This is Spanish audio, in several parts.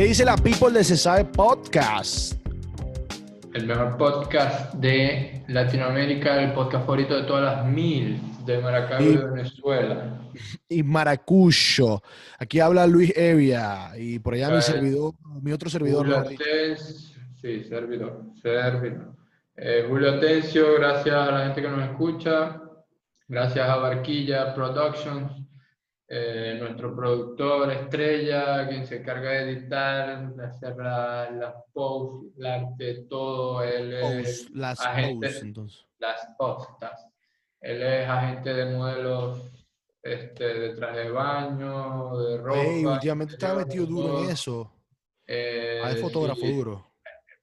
¿Qué dice la People de Se Sabe Podcast? El mejor podcast de Latinoamérica, el podcast favorito de todas las mil de Maracaibo y Venezuela. Y Maracucho. Aquí habla Luis Evia y por allá mi servidor, mi otro servidor. Julio sí, servidor, servidor. Eh, Julio Tencio, gracias a la gente que nos escucha, gracias a Barquilla Productions, eh, nuestro productor estrella, quien se encarga de editar, de hacer las la posts, el arte, todo. Él es las agente, entonces. Las postas. Él es agente de modelos este, de traje de baño, de ropa. Hey, últimamente estaba metido duro en eso. Eh, ah, es fotógrafo duro.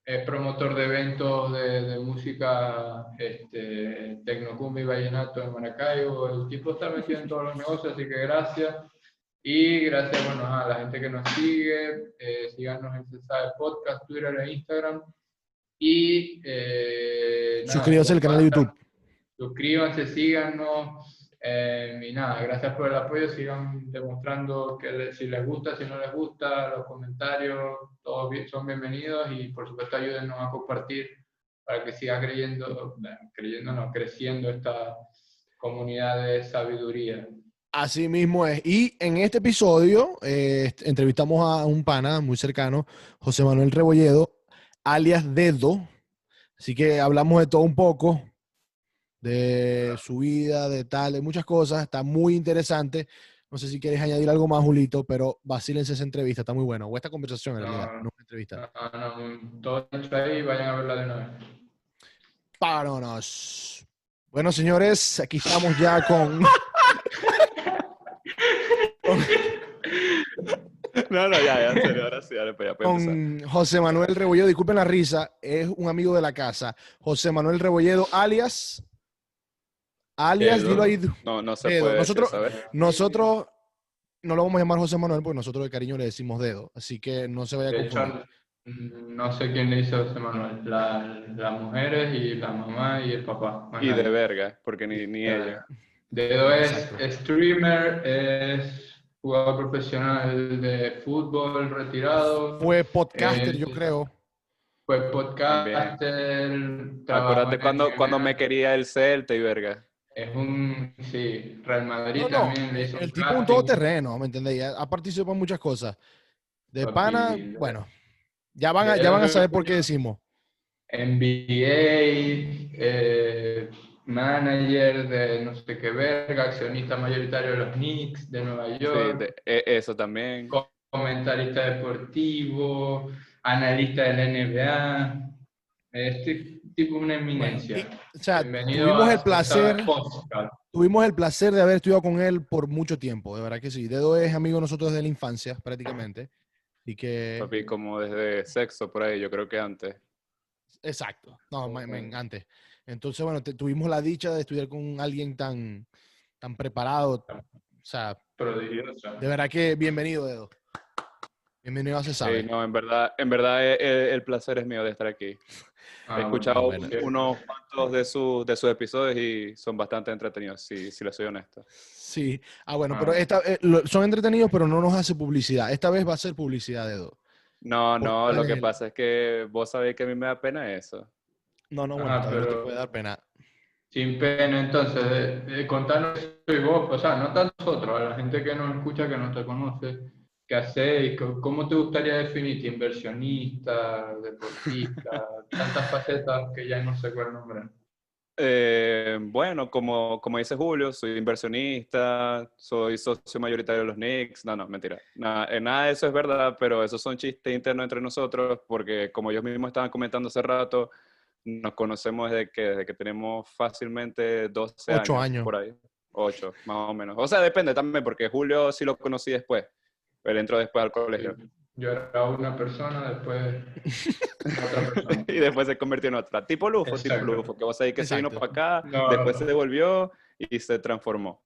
Es promotor de eventos de, de música este, tecnocumbi y vallenato en Maracaibo. El tipo está metido en todos los negocios, así que gracias. Y gracias bueno, a la gente que nos sigue. Eh, síganos en Cesade Podcast, Twitter e Instagram. Y eh, suscríbanse al canal de YouTube. Suscríbanse, síganos. Eh, y nada, gracias por el apoyo. Sigan demostrando que si les gusta, si no les gusta, los comentarios, todos son bienvenidos y por supuesto ayúdennos a compartir para que siga creyendo, creyendo no, creciendo esta comunidad de sabiduría. Así mismo es. Y en este episodio eh, entrevistamos a un pana muy cercano, José Manuel Rebolledo, alias Dedo. Así que hablamos de todo un poco, de su vida, de tal, de muchas cosas. Está muy interesante. No sé si quieres añadir algo más, Julito, pero vacílense esa entrevista, está muy bueno. O esta conversación, en realidad, no una entrevista. No, no, todo ahí, vayan a verla de nuevo. Páronos. Bueno, señores, aquí estamos ya con... No, no, ya, ya, en serio, ahora sí, dale, pues ya Con José Manuel Rebolledo, disculpen la risa, es un amigo de la casa. José Manuel Rebolledo, alias alias, dilo ahí. No, no se puede nosotros, nosotros no lo vamos a llamar José Manuel porque nosotros de cariño le decimos dedo, así que no se vaya a confundir. no sé quién le dice José Manuel, las mujeres y la mamá y el papá. Y de verga, porque ni, ni ella. Dedo es streamer, es jugador profesional de fútbol retirado. Fue podcaster, yo creo. Fue podcaster. Acuérdate cuando, cuando me quería el Celta y verga. Es un, sí, Real Madrid también le hizo El tipo un todoterreno, ¿me entendéis? Ha participado en muchas cosas. De pana, bueno, ya van, a, ya van a saber por qué decimos. NBA, eh, manager de no sé qué verga, accionista mayoritario de los Knicks de Nueva York. Sí, e, eso también. Comentarista deportivo, analista de la NBA. Este, tipo una eminencia. o sea, tuvimos el placer, tuvimos el placer de haber estudiado con él por mucho tiempo, de verdad que sí. Dedo es amigo de nosotros desde la infancia, prácticamente. Y que... Papi, como desde sexo, por ahí, yo creo que antes. Exacto, no, antes. Entonces, bueno, tuvimos la dicha de estudiar con alguien tan, tan preparado. O sea, prodigioso. De verdad que bienvenido, Dedo. Bienvenido a Se Sabe. Sí, no, en verdad, en verdad el, eh, el placer es mío de estar aquí. He ah, escuchado unos cuantos de, sus de sus episodios y son bastante entretenidos, si, si les soy honesto. Sí. Ah, bueno, pero ah. esta, eh, son entretenidos, pero no nos hace publicidad. Esta vez va a ser publicidad de dos. No, no, lo que pasa es que vos sabéis que a mí me da pena eso. No, no, bueno, pero te puede dar pena. Sin pena, entonces, eh, contanos soy vos, o sea, no tanto nosotros, a la gente que nos escucha, que no te conoce ¿Qué hacéis? ¿Cómo te gustaría definirte? ¿Inversionista? ¿Deportista? Tantas facetas que ya no sé cuál nombre. Eh, bueno, como, como dice Julio, soy inversionista, soy socio mayoritario de los Knicks. No, no, mentira. Nada, eh, nada de eso es verdad, pero esos son chistes internos entre nosotros, porque como ellos mismos estaban comentando hace rato, nos conocemos desde que, desde que tenemos fácilmente 12 años. años. Por ahí. Ocho, más o menos. O sea, depende también, porque Julio sí lo conocí después. Él entró después al colegio. Yo era una persona, después otra persona. y después se convirtió en otra. Tipo Lufo, tipo Lufo, que vos sabés que se vino para acá, después se devolvió y se transformó.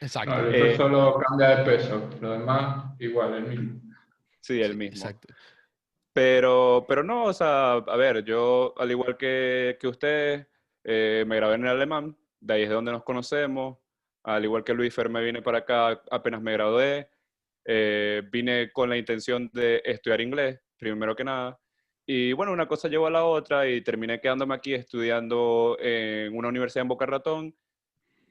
Exacto. No, eh, solo cambia de peso, lo demás igual, el mismo. Sí, el mismo. Exacto. Pero, pero no, o sea, a ver, yo, al igual que, que usted, eh, me grabé en el alemán, de ahí es de donde nos conocemos. Al igual que Luis Fer, me vine para acá, apenas me gradué. Eh, vine con la intención de estudiar inglés, primero que nada. Y bueno, una cosa llevó a la otra y terminé quedándome aquí estudiando en una universidad en Boca Ratón.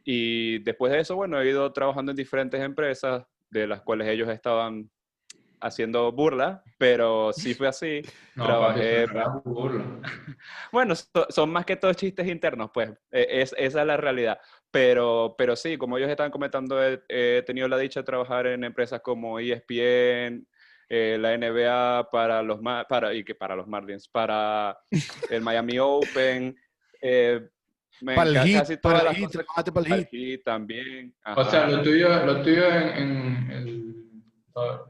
Y después de eso, bueno, he ido trabajando en diferentes empresas, de las cuales ellos estaban haciendo burla, pero sí fue así. No, Trabajé- no burla. Bueno, so- son más que todos chistes internos, pues, e- es, esa es la realidad. Pero, pero sí, como ellos estaban comentando, he, he tenido la dicha de trabajar en empresas como ESPN, eh, la NBA para los, Ma- para, y que para los Marlins, para el Miami Open, eh, me Para el casi todas para las cosas- para el para también. O sea, lo tuyo, lo tuyo en, en el,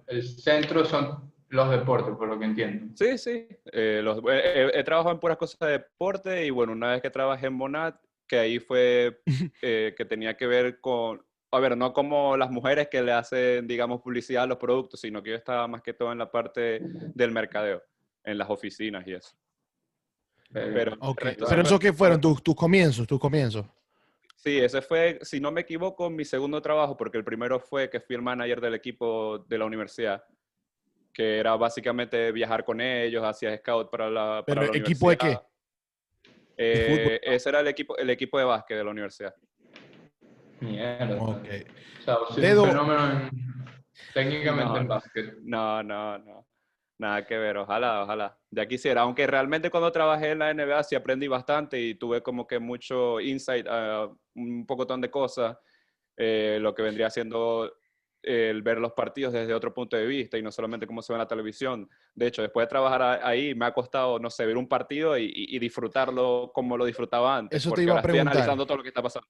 el centro son los deportes, por lo que entiendo. Sí, sí. eh, los- he trabajado en puras cosas de deporte y bueno, una vez que trabajé en Monat, que ahí fue eh, que tenía que ver con, a ver, no como las mujeres que le hacen, digamos, publicidad a los productos, sino que yo estaba más que todo en la parte del mercadeo, en las oficinas y eso. Pero, Ok, el resto- Pero eso que fueron tus, tus comienzos, tus comienzos. Sí, ese fue, si no me equivoco, mi segundo trabajo, porque el primero fue que fui el manager del equipo de la universidad, que era básicamente viajar con ellos, hacía scout para la, para Pero, la ¿equipo de qué? Eh, ese era el equipo, el equipo de básquet de la universidad. Mierda. Ok. O sea, vos sos Dedo- un fenómeno en- técnicamente No. en básquet. No, no, no. Nada que ver, ojalá, ojalá. Ya quisiera, aunque realmente cuando trabajé en la NBA sí aprendí bastante y tuve como que mucho insight a un pocotón de cosas, eh, lo que vendría siendo el ver los partidos desde otro punto de vista y no solamente cómo se ve en la televisión. De hecho, después de trabajar ahí me ha costado, no sé, ver un partido y, disfrutarlo como lo disfrutaba antes. Eso te iba a ahora estoy preguntar. analizando todo lo que está pasando.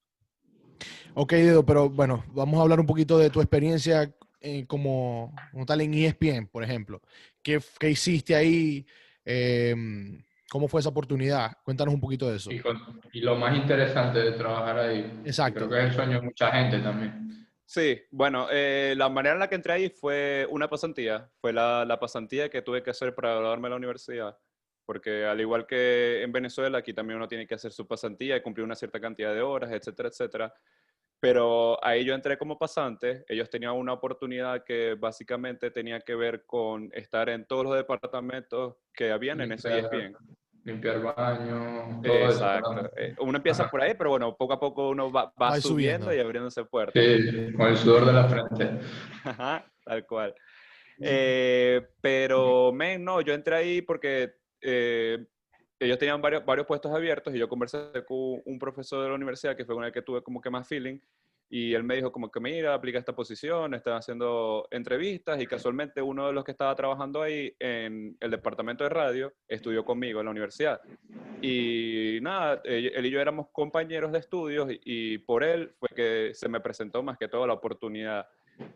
Ok, Dedo, pero bueno, vamos a hablar un poquito de tu experiencia eh, como, como tal en ESPN, por ejemplo. ¿Qué, qué hiciste ahí? Em, ¿Cómo fue esa oportunidad? Cuéntanos un poquito de eso. Y, con- y lo más interesante de trabajar ahí. Exacto. Creo que es el sueño de mucha gente también. Sí, bueno, eh, la manera en la que entré ahí fue una pasantía. Fue la, la pasantía que tuve que hacer para graduarme de la universidad. Porque al igual que en Venezuela, aquí también uno tiene que hacer su pasantía y cumplir una cierta cantidad de horas, etcétera, etcétera. Pero ahí yo entré como pasante. Ellos tenían una oportunidad que básicamente tenía que ver con estar en todos los departamentos que habían en ese E Limpiar, ESPN. Limpiar baño, todo eso. Exacto. ¿verdad? Eh, Uno empieza Ajá. por ahí, pero bueno, poco a poco uno va, va Va subiendo, subiendo. y abriéndose puertas. Sí, con el sudor de la frente. Ajá, tal cual. Eh, pero, men, no, yo entré ahí porque eh, ellos tenían varios, varios puestos abiertos y yo conversé con un profesor de la universidad que fue con el que tuve como que más feeling y él me dijo como que mira, aplica esta posición, están haciendo entrevistas y casualmente uno de los que estaba trabajando ahí en el departamento de radio estudió conmigo en la universidad. Y nada, él y yo éramos compañeros de estudios y, por él fue que se me presentó más que todo la oportunidad.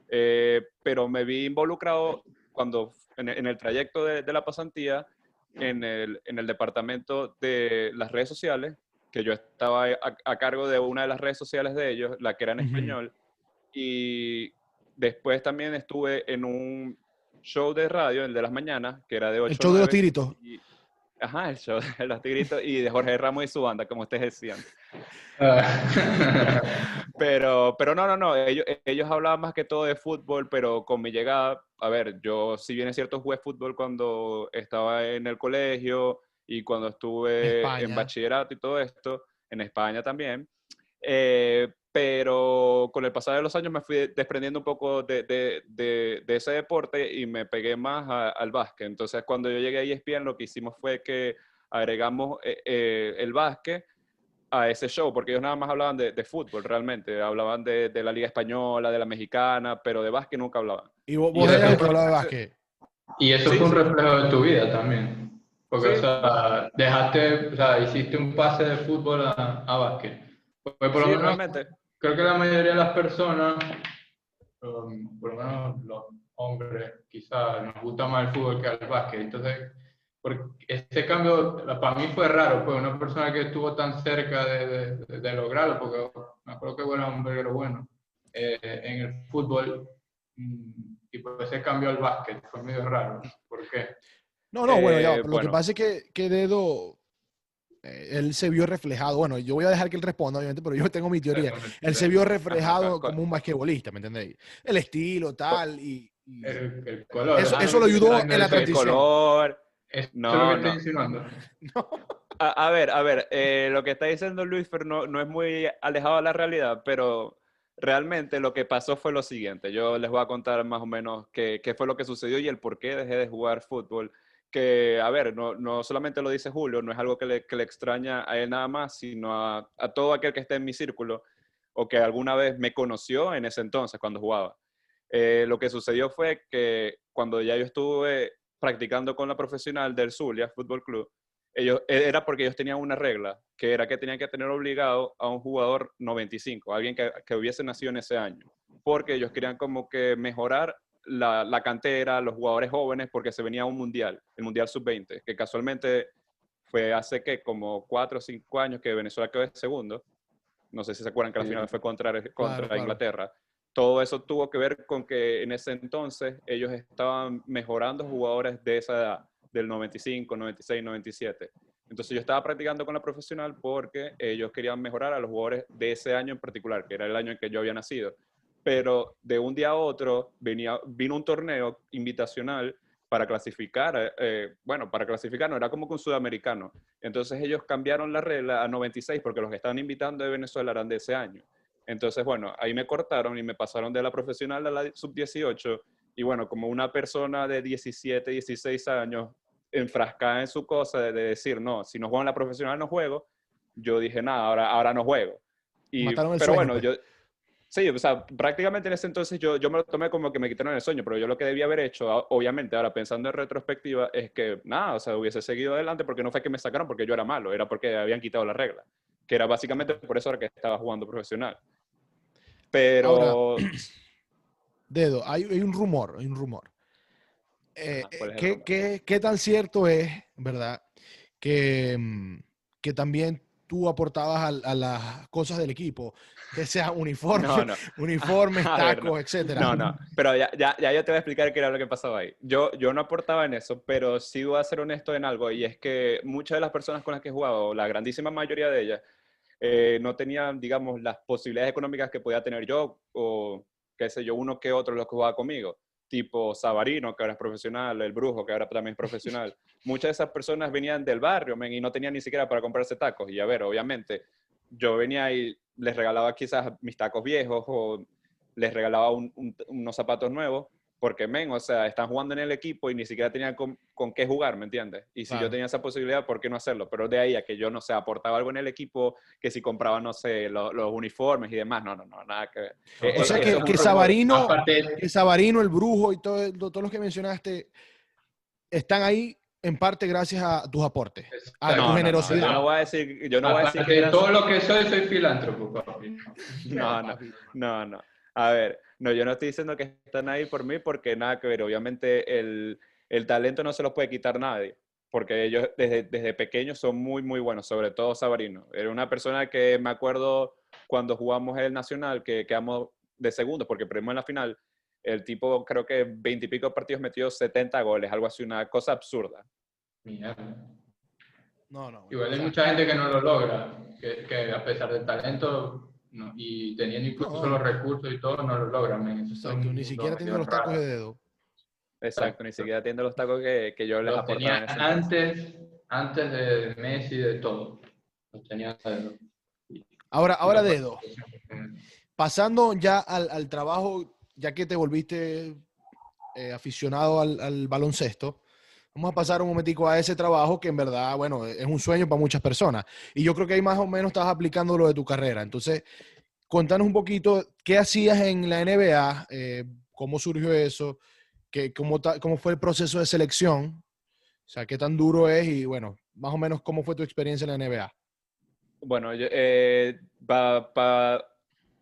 Eh, pero me vi involucrado cuando en el trayecto de, de la pasantía en el, en el departamento de las redes sociales, que yo estaba a, a cargo de una de las redes sociales de ellos, la que era en Ujú. español, y después también estuve en un show de radio, el de las mañanas, que era de 8 El show de los 9, tiritos. y- Ajá, el show de los tigritos y de Jorge Ramos y su banda, como ustedes decían. Ah. Pero, pero no, no, no, ellos, ellos hablaban más que todo de fútbol, pero con mi llegada, a ver, yo si bien es cierto jugué fútbol cuando estaba en el colegio y cuando estuve en España. bachillerato y todo esto, en España también, eh, pero con el pasar de los años me fui desprendiendo un poco de, de- de- de ese deporte y me pegué más a- al básquet. Entonces cuando yo llegué a ESPN lo que hicimos fue que agregamos eh, eh, el básquet a ese show, porque ellos nada más hablaban de, de fútbol realmente, hablaban de, de la liga española, de la mexicana, pero de básquet nunca hablaban. Y vos, Y vos eso eras el que fue- hablaba de básquet. Y eso Sí, fue un sí. reflejo de tu vida también. Porque, Sí. o sea, dejaste, o sea, hiciste un pase de fútbol a, a básquet. Porque por lo Sí, menos, realmente. creo que la mayoría de las personas, um, por lo menos los hombres, quizás nos gusta más el fútbol que el básquet. Entonces, porque ese cambio para mí fue raro, pues una persona que estuvo tan cerca de, de- de- lograrlo, porque me acuerdo que bueno, un verguero bueno, eh, en el fútbol, mm, y pues ese cambio al básquet fue medio raro. ¿Por qué? No, no, bueno, ya, Eh, lo que pasa es que, que Dedo, eh, él se vio reflejado. Bueno, yo voy a dejar que él responda, obviamente, pero yo tengo mi teoría. Él se vio reflejado como un basquetbolista, ¿me entendéis? El estilo, tal, y, El, el color. Eso- Ah, eso no, lo ayudó no, en no, la eso El transición. color. No, es lo que no. insinuando. A, a ver, a ver, eh, lo que está diciendo Luis Fer no, no es muy alejado de la realidad, pero realmente lo que pasó fue lo siguiente. Yo les voy a contar más o menos qué, qué fue lo que sucedió y el por qué dejé de jugar fútbol. Que, a ver, no, no solamente lo dice Julio, no es algo que le, que le extraña a él nada más, sino a, todo aquel que esté en mi círculo o que alguna vez me conoció en ese entonces cuando jugaba. Eh, lo que sucedió fue que cuando ya yo estuve practicando con la profesional del Zulia Fútbol Club, ellos, era porque ellos tenían una regla, que era que tenían que tener obligado a un jugador 95, alguien que, que hubiese nacido en ese año, porque ellos querían como que mejorar la, la cantera, los jugadores jóvenes, porque se venía un mundial, el Mundial Sub-20, que casualmente fue hace que como cuatro o cinco años que Venezuela quedó de segundo. No sé si se acuerdan que la Sí. final fue contra, contra claro. Inglaterra. Todo eso tuvo que ver con que en ese entonces ellos estaban mejorando jugadores de esa edad, del 95, 96, 97. Entonces yo estaba practicando con la profesional porque ellos querían mejorar a los jugadores de ese año en particular, que era el año en que yo había nacido. Pero de un día a otro venía, vino un torneo invitacional para clasificar, eh, bueno, para clasificar no, era como un sudamericano. Entonces ellos cambiaron la regla a 96 porque los que estaban invitando de Venezuela eran de ese año. Entonces, bueno, ahí me cortaron y me pasaron de la profesional a la sub-18 y bueno, como una persona de 17, 16 años enfrascada en su cosa de, de decir, no, si no juego en la profesional no juego, yo dije, nada, ahora, ahora no juego. Y, Mataron el pero sueño, bueno, pues. yo... Sí, o sea, prácticamente en ese entonces yo, yo me lo tomé como que me quitaron el sueño, pero yo lo que debía haber hecho, obviamente, ahora pensando en retrospectiva, es que nada, o sea, hubiese seguido adelante porque no fue que me sacaron porque yo era malo, era porque habían quitado la regla, que era básicamente por eso era que estaba jugando profesional. Pero... Dedo, hay, hay un rumor, hay un rumor. Eh, Ajá, ¿cuál es el ¿qué, rumor? qué- qué tan cierto es, verdad, que, mm, que también tú aportabas a, las cosas del equipo, que sea uniforme, No, no. uniformes, A tacos, no. etcétera? No, no, pero ya, ya, ya yo te voy a explicar qué era lo que pasaba ahí. Yo, yo no aportaba en eso, pero sí voy a ser honesto en algo, y es que muchas de las personas con las que he jugado, la grandísima mayoría de ellas, eh, no tenían, digamos, las posibilidades económicas que podía tener yo, o qué sé yo, uno que otro los que jugaba conmigo, tipo Sabarino, que ahora es profesional, el Brujo, que ahora también es profesional. Muchas de esas personas venían del barrio, y no tenían ni siquiera para comprarse tacos. Y a ver, obviamente, yo venía y les regalaba quizás mis tacos viejos o les regalaba un- un- unos zapatos nuevos, porque, men, o sea, están jugando en el equipo y ni siquiera tenían con, con qué jugar, ¿me entiendes? Y si Claro. yo tenía esa posibilidad, ¿por qué no hacerlo? Pero de ahí a que yo, no sé, aportaba algo en el equipo, que si compraba, no sé, lo- los uniformes y demás, no, no, no, nada que ver. O Eh, sea eh, que. Sabarino, Aparte, que Sabarino, el brujo y todo, todos los que mencionaste están ahí en parte gracias a tus aportes, a No, tu No, no, no, generosidad. yo no voy a decir, yo no voy a decir que todo lo que soy, soy filántropo, papi. No, no, no, no. A ver, no, yo no estoy diciendo que están ahí por mí porque nada que ver. Obviamente el, el talento no se lo puede quitar nadie, porque ellos desde, desde pequeños son muy, muy buenos, sobre todo Sabarino. Era una persona que me acuerdo cuando jugamos el Nacional, que quedamos de segundos porque perdimos en la final. El tipo creo que veintipico partidos metió 70 goles, algo así, una cosa absurda. Mierda. No, no. Igual hay mucha gente que no lo logra, que, que a pesar del talento no- y teniendo incluso No. los recursos y todo, no lo logran. exacto, ni siquiera tiene medio los tacos raro. de dedo. Exacto, ni siquiera tiene los tacos que, que yo les tenía antes, antes de Messi, de todo. Los tenía Ahora, ahora Los- dedo. Pasando ya al, al trabajo, ya que te volviste eh, aficionado al, al baloncesto, vamos a pasar un momentico a ese trabajo que en verdad, bueno, es un sueño para muchas personas. Y yo creo que ahí más o menos estabas aplicando lo de tu carrera. Entonces, contanos un poquito, ¿qué hacías en la NBA? Eh, ¿Cómo surgió eso? ¿Qué, cómo, ¿Cómo fue el proceso de selección? O sea, ¿qué tan duro es? Y bueno, más o menos, ¿cómo fue tu experiencia en la NBA? Bueno, para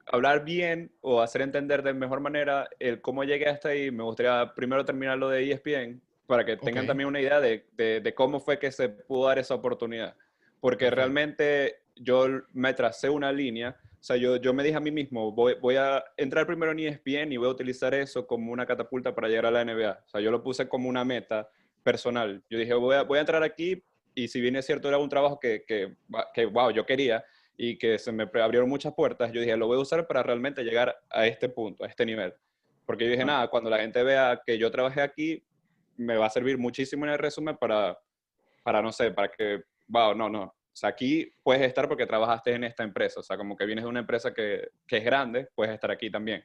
hablar bien o hacer entender de mejor manera el cómo llegué hasta ahí, me gustaría primero terminar lo de ESPN para que tengan también una idea de, de- de cómo fue que se pudo dar esa oportunidad. Porque realmente yo me tracé una línea, o sea, yo, yo me dije a mí mismo, voy, voy a entrar primero en ESPN y voy a utilizar eso como una catapulta para llegar a la NBA. O sea, yo lo puse como una meta personal. Yo dije, voy a, voy a entrar aquí y si bien es cierto, era un trabajo que, que, que, wow, yo quería y que se me abrieron muchas puertas, yo dije, lo voy a usar para realmente llegar a este punto, a este nivel. Porque yo dije, Ah. nada, cuando la gente vea que yo trabajé aquí, me va a servir muchísimo en el resumen para, para no sé, para que, wow, no, no. O sea, aquí puedes estar porque trabajaste en esta empresa. O sea, como que vienes de una empresa que, que es grande, puedes estar aquí también.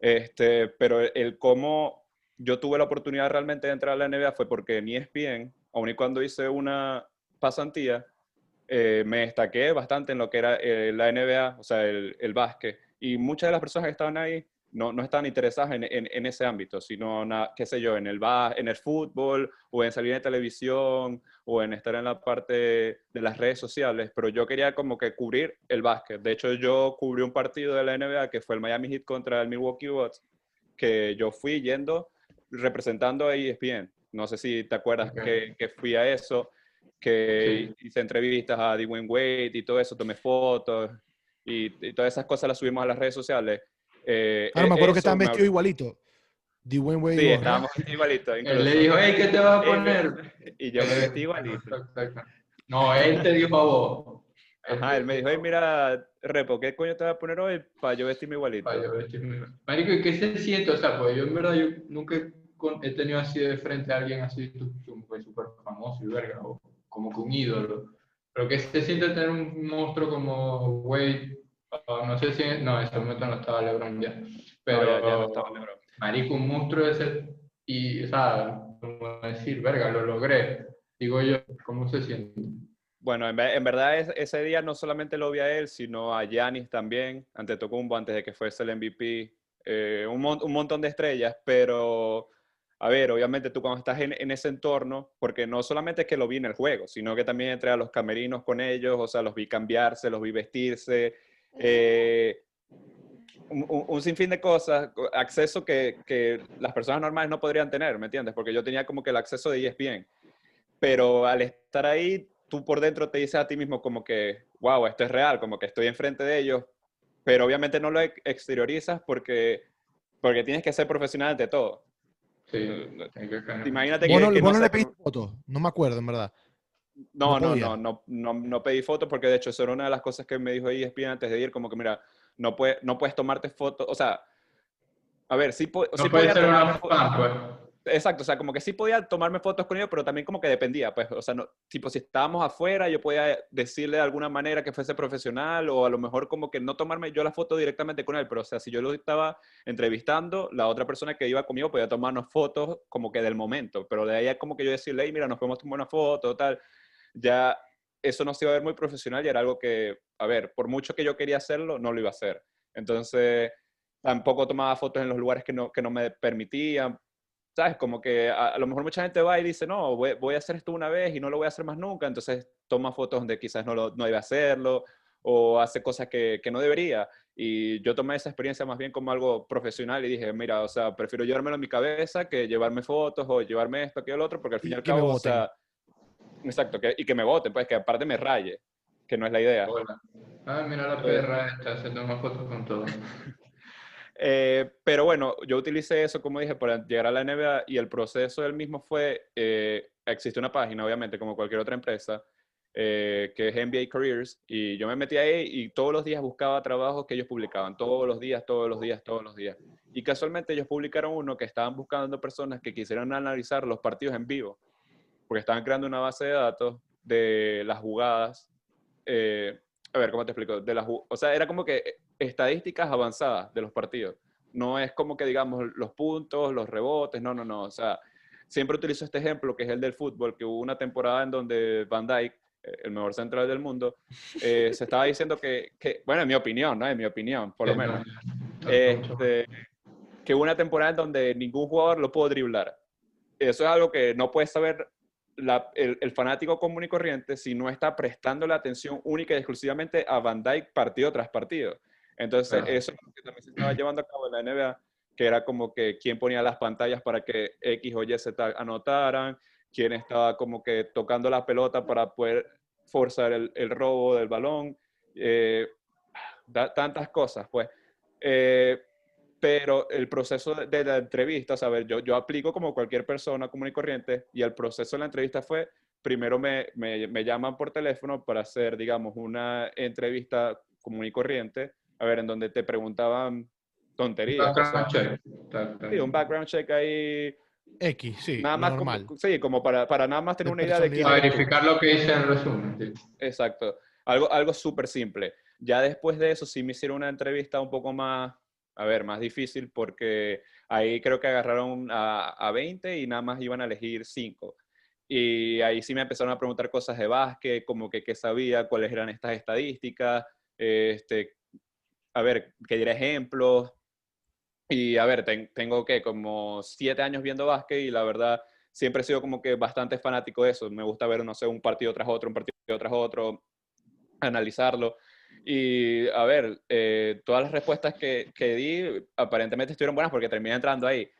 Este, pero el, cómo yo tuve la oportunidad realmente de entrar a la NBA fue porque en ESPN, aun y cuando hice una pasantía, eh, me destaqué bastante en lo que era eh, la NBA, o sea, el, el básquet. Y muchas de las personas que estaban ahí no, no estaban interesadas en, en, en ese ámbito, sino, na- qué sé yo, en el, en el fútbol o en salir en televisión o en estar en la parte de las redes sociales. Pero yo quería como que cubrir el básquet. De hecho, yo cubrí un partido de la NBA que fue el Miami Heat contra el Milwaukee Bucks, que yo fui yendo representando a ESPN. No sé si te acuerdas que, que fui a eso, que hice entrevistas a Dwayne Wade y todo eso, tomé fotos y, y todas esas cosas las subimos a las redes sociales. Eh, Ahora me acuerdo que estaban me vestidos igualito. Dwayne Wade. Sí, estábamos igualitos. Él le dijo, hey, ¿qué te vas a me- poner? Y yo me vestí igualito. Exacto. No, él te dijo a vos. Ajá, él me dijo, hey, mira, Repo, ¿qué coño te vas a poner hoy para yo vestirme igualito? Para yo vestirme. Marico, ¿y qué se siente? O sea, pues yo en verdad yo nunca he tenido así de frente a alguien así súper famoso y verga, o como que un ídolo. Pero ¿qué se siente tener un monstruo como Wade? Ah, no sé si, no, en ese momento no estaba LeBron ya. Pero, No, ya- ya no estaba LeBron. marico, un monstruo ese, y, o sea, como decir, verga, lo logré. Digo yo, ¿cómo se siente? Bueno, en, en verdad es- ese día no solamente lo vi a él, sino a Giannis también, ante Tocumbo, antes de que fuese el MVP, eh, un, mon- un montón de estrellas, pero a ver, obviamente tú cuando estás en, en ese entorno, porque no solamente es que lo vi en el juego, sino que también entré a los camerinos con ellos, o sea, los vi cambiarse, los vi vestirse, eh, un, un- sinfín de cosas, acceso que, que las personas normales no podrían tener, ¿me entiendes? Porque yo tenía como que el acceso de ESPN, pero al estar ahí, tú por dentro te dices a ti mismo como que, wow, esto es real, como que estoy enfrente de ellos, pero obviamente no lo ex- exteriorizas porque, porque tienes que ser profesional ante todo. Sí, Eh. Imagínate que... Vos no, que vos no sé, le pediste fotos. No me acuerdo, en verdad. No, no no, no, no, no, pedí fotos porque de hecho eso era una de las cosas que me dijo ESPN antes de ir, como que mira, no, puede, no puedes tomarte fotos, o sea, a ver, sí, po- No sí podía tomarme una fo- fan, pues. Exacto, o sea, como que sí podía tomarme fotos con ellos, pero también como que dependía, pues, o sea, no, tipo, si estábamos afuera, yo podía decirle de alguna manera que fuese profesional o a lo mejor como que no tomarme yo la foto directamente con él, pero o sea, si yo lo estaba entrevistando, la otra persona que iba conmigo podía tomarnos fotos como que del momento, pero de ahí como que yo decirle, hey, mira, nos podemos tomar una foto, tal, ya eso no se iba a ver muy profesional y era algo que, a ver, por mucho que yo quería hacerlo, no lo iba a hacer. Entonces, tampoco tomaba fotos en los lugares que no, que no me permitían, ¿sabes? Como que a, a lo mejor mucha gente va y dice, no, voy, voy a hacer esto una vez y no lo voy a hacer más nunca, entonces toma fotos donde quizás no, lo, no debe hacerlo o hace cosas que, que no debería. Y yo tomé esa experiencia más bien como algo profesional y dije, mira, o sea, prefiero llevármelo en mi cabeza que llevarme fotos o llevarme esto, aquello, lo otro, porque al fin y, Y al cabo, o sea, exacto, que, y que me voten, pues que aparte me raye, que no es la idea. Hola. Ah, mira la perra esta, se toma fotos con todo. Eh, pero bueno, yo utilicé eso, como dije, para llegar a la NBA y el proceso del mismo fue, eh, existe una página, obviamente, como cualquier otra empresa, eh, que es NBA Careers, y yo me metí ahí y todos los días buscaba trabajos que ellos publicaban, todos los días, todos los días, todos los días. Y casualmente ellos publicaron uno que estaban buscando personas que quisieran analizar los partidos en vivo, porque estaban creando una base de datos de las jugadas. eh, a ver, ¿cómo te explico? De las, o sea, era como que estadísticas avanzadas de los partidos. No es como que digamos los puntos, los rebotes, no, no, no. O sea, siempre utilizo este ejemplo que es el del fútbol, que hubo una temporada en donde Van Dijk, eh, el mejor central del mundo, eh, se estaba diciendo que, que, bueno, en mi opinión, ¿no? En mi opinión, por lo menos. Este, que hubo una temporada en donde ningún jugador lo pudo driblar. Eso es algo que no puede saber la- el, el fanático común y corriente si no está prestando la atención única y exclusivamente a Van Dyke partido tras partido. Entonces, eso que también se estaba llevando a cabo en la NBA, que era como que quién ponía las pantallas para que X o Y Z anotaran, quién estaba como que tocando la pelota para poder forzar el, el robo del balón, eh, da- tantas cosas, pues. Eh, pero el proceso de, de la entrevista, a ver, yo, yo aplico como cualquier persona común y corriente, y el proceso de la entrevista fue, primero me, me, me llaman por teléfono para hacer, digamos, una entrevista común y corriente, a ver, en donde te preguntaban tonterías. o sea, Background check. Sí, un background check ahí, X, sí. nada más normal. como, sí, como para, para nada más tener De una idea de quién tú. verificar lo que dice el resumen. sí. Exacto. Algo, algo súper simple. Ya después de eso sí me hicieron una entrevista un poco más, a ver, más difícil porque ahí creo que agarraron a, a 20 y nada más iban a elegir 5. Y ahí sí me empezaron a preguntar cosas de básquet, como que qué sabía, cuáles eran estas estadísticas, este, a ver, que diera ejemplos. Y a ver, ten- tengo que como siete años viendo básquet y la verdad siempre he sido como que bastante fanático de eso. Me gusta ver, no sé, un partido tras otro, un partido tras otro, analizarlo. Y a ver, eh, todas las respuestas que, que di aparentemente estuvieron buenas porque terminé entrando ahí.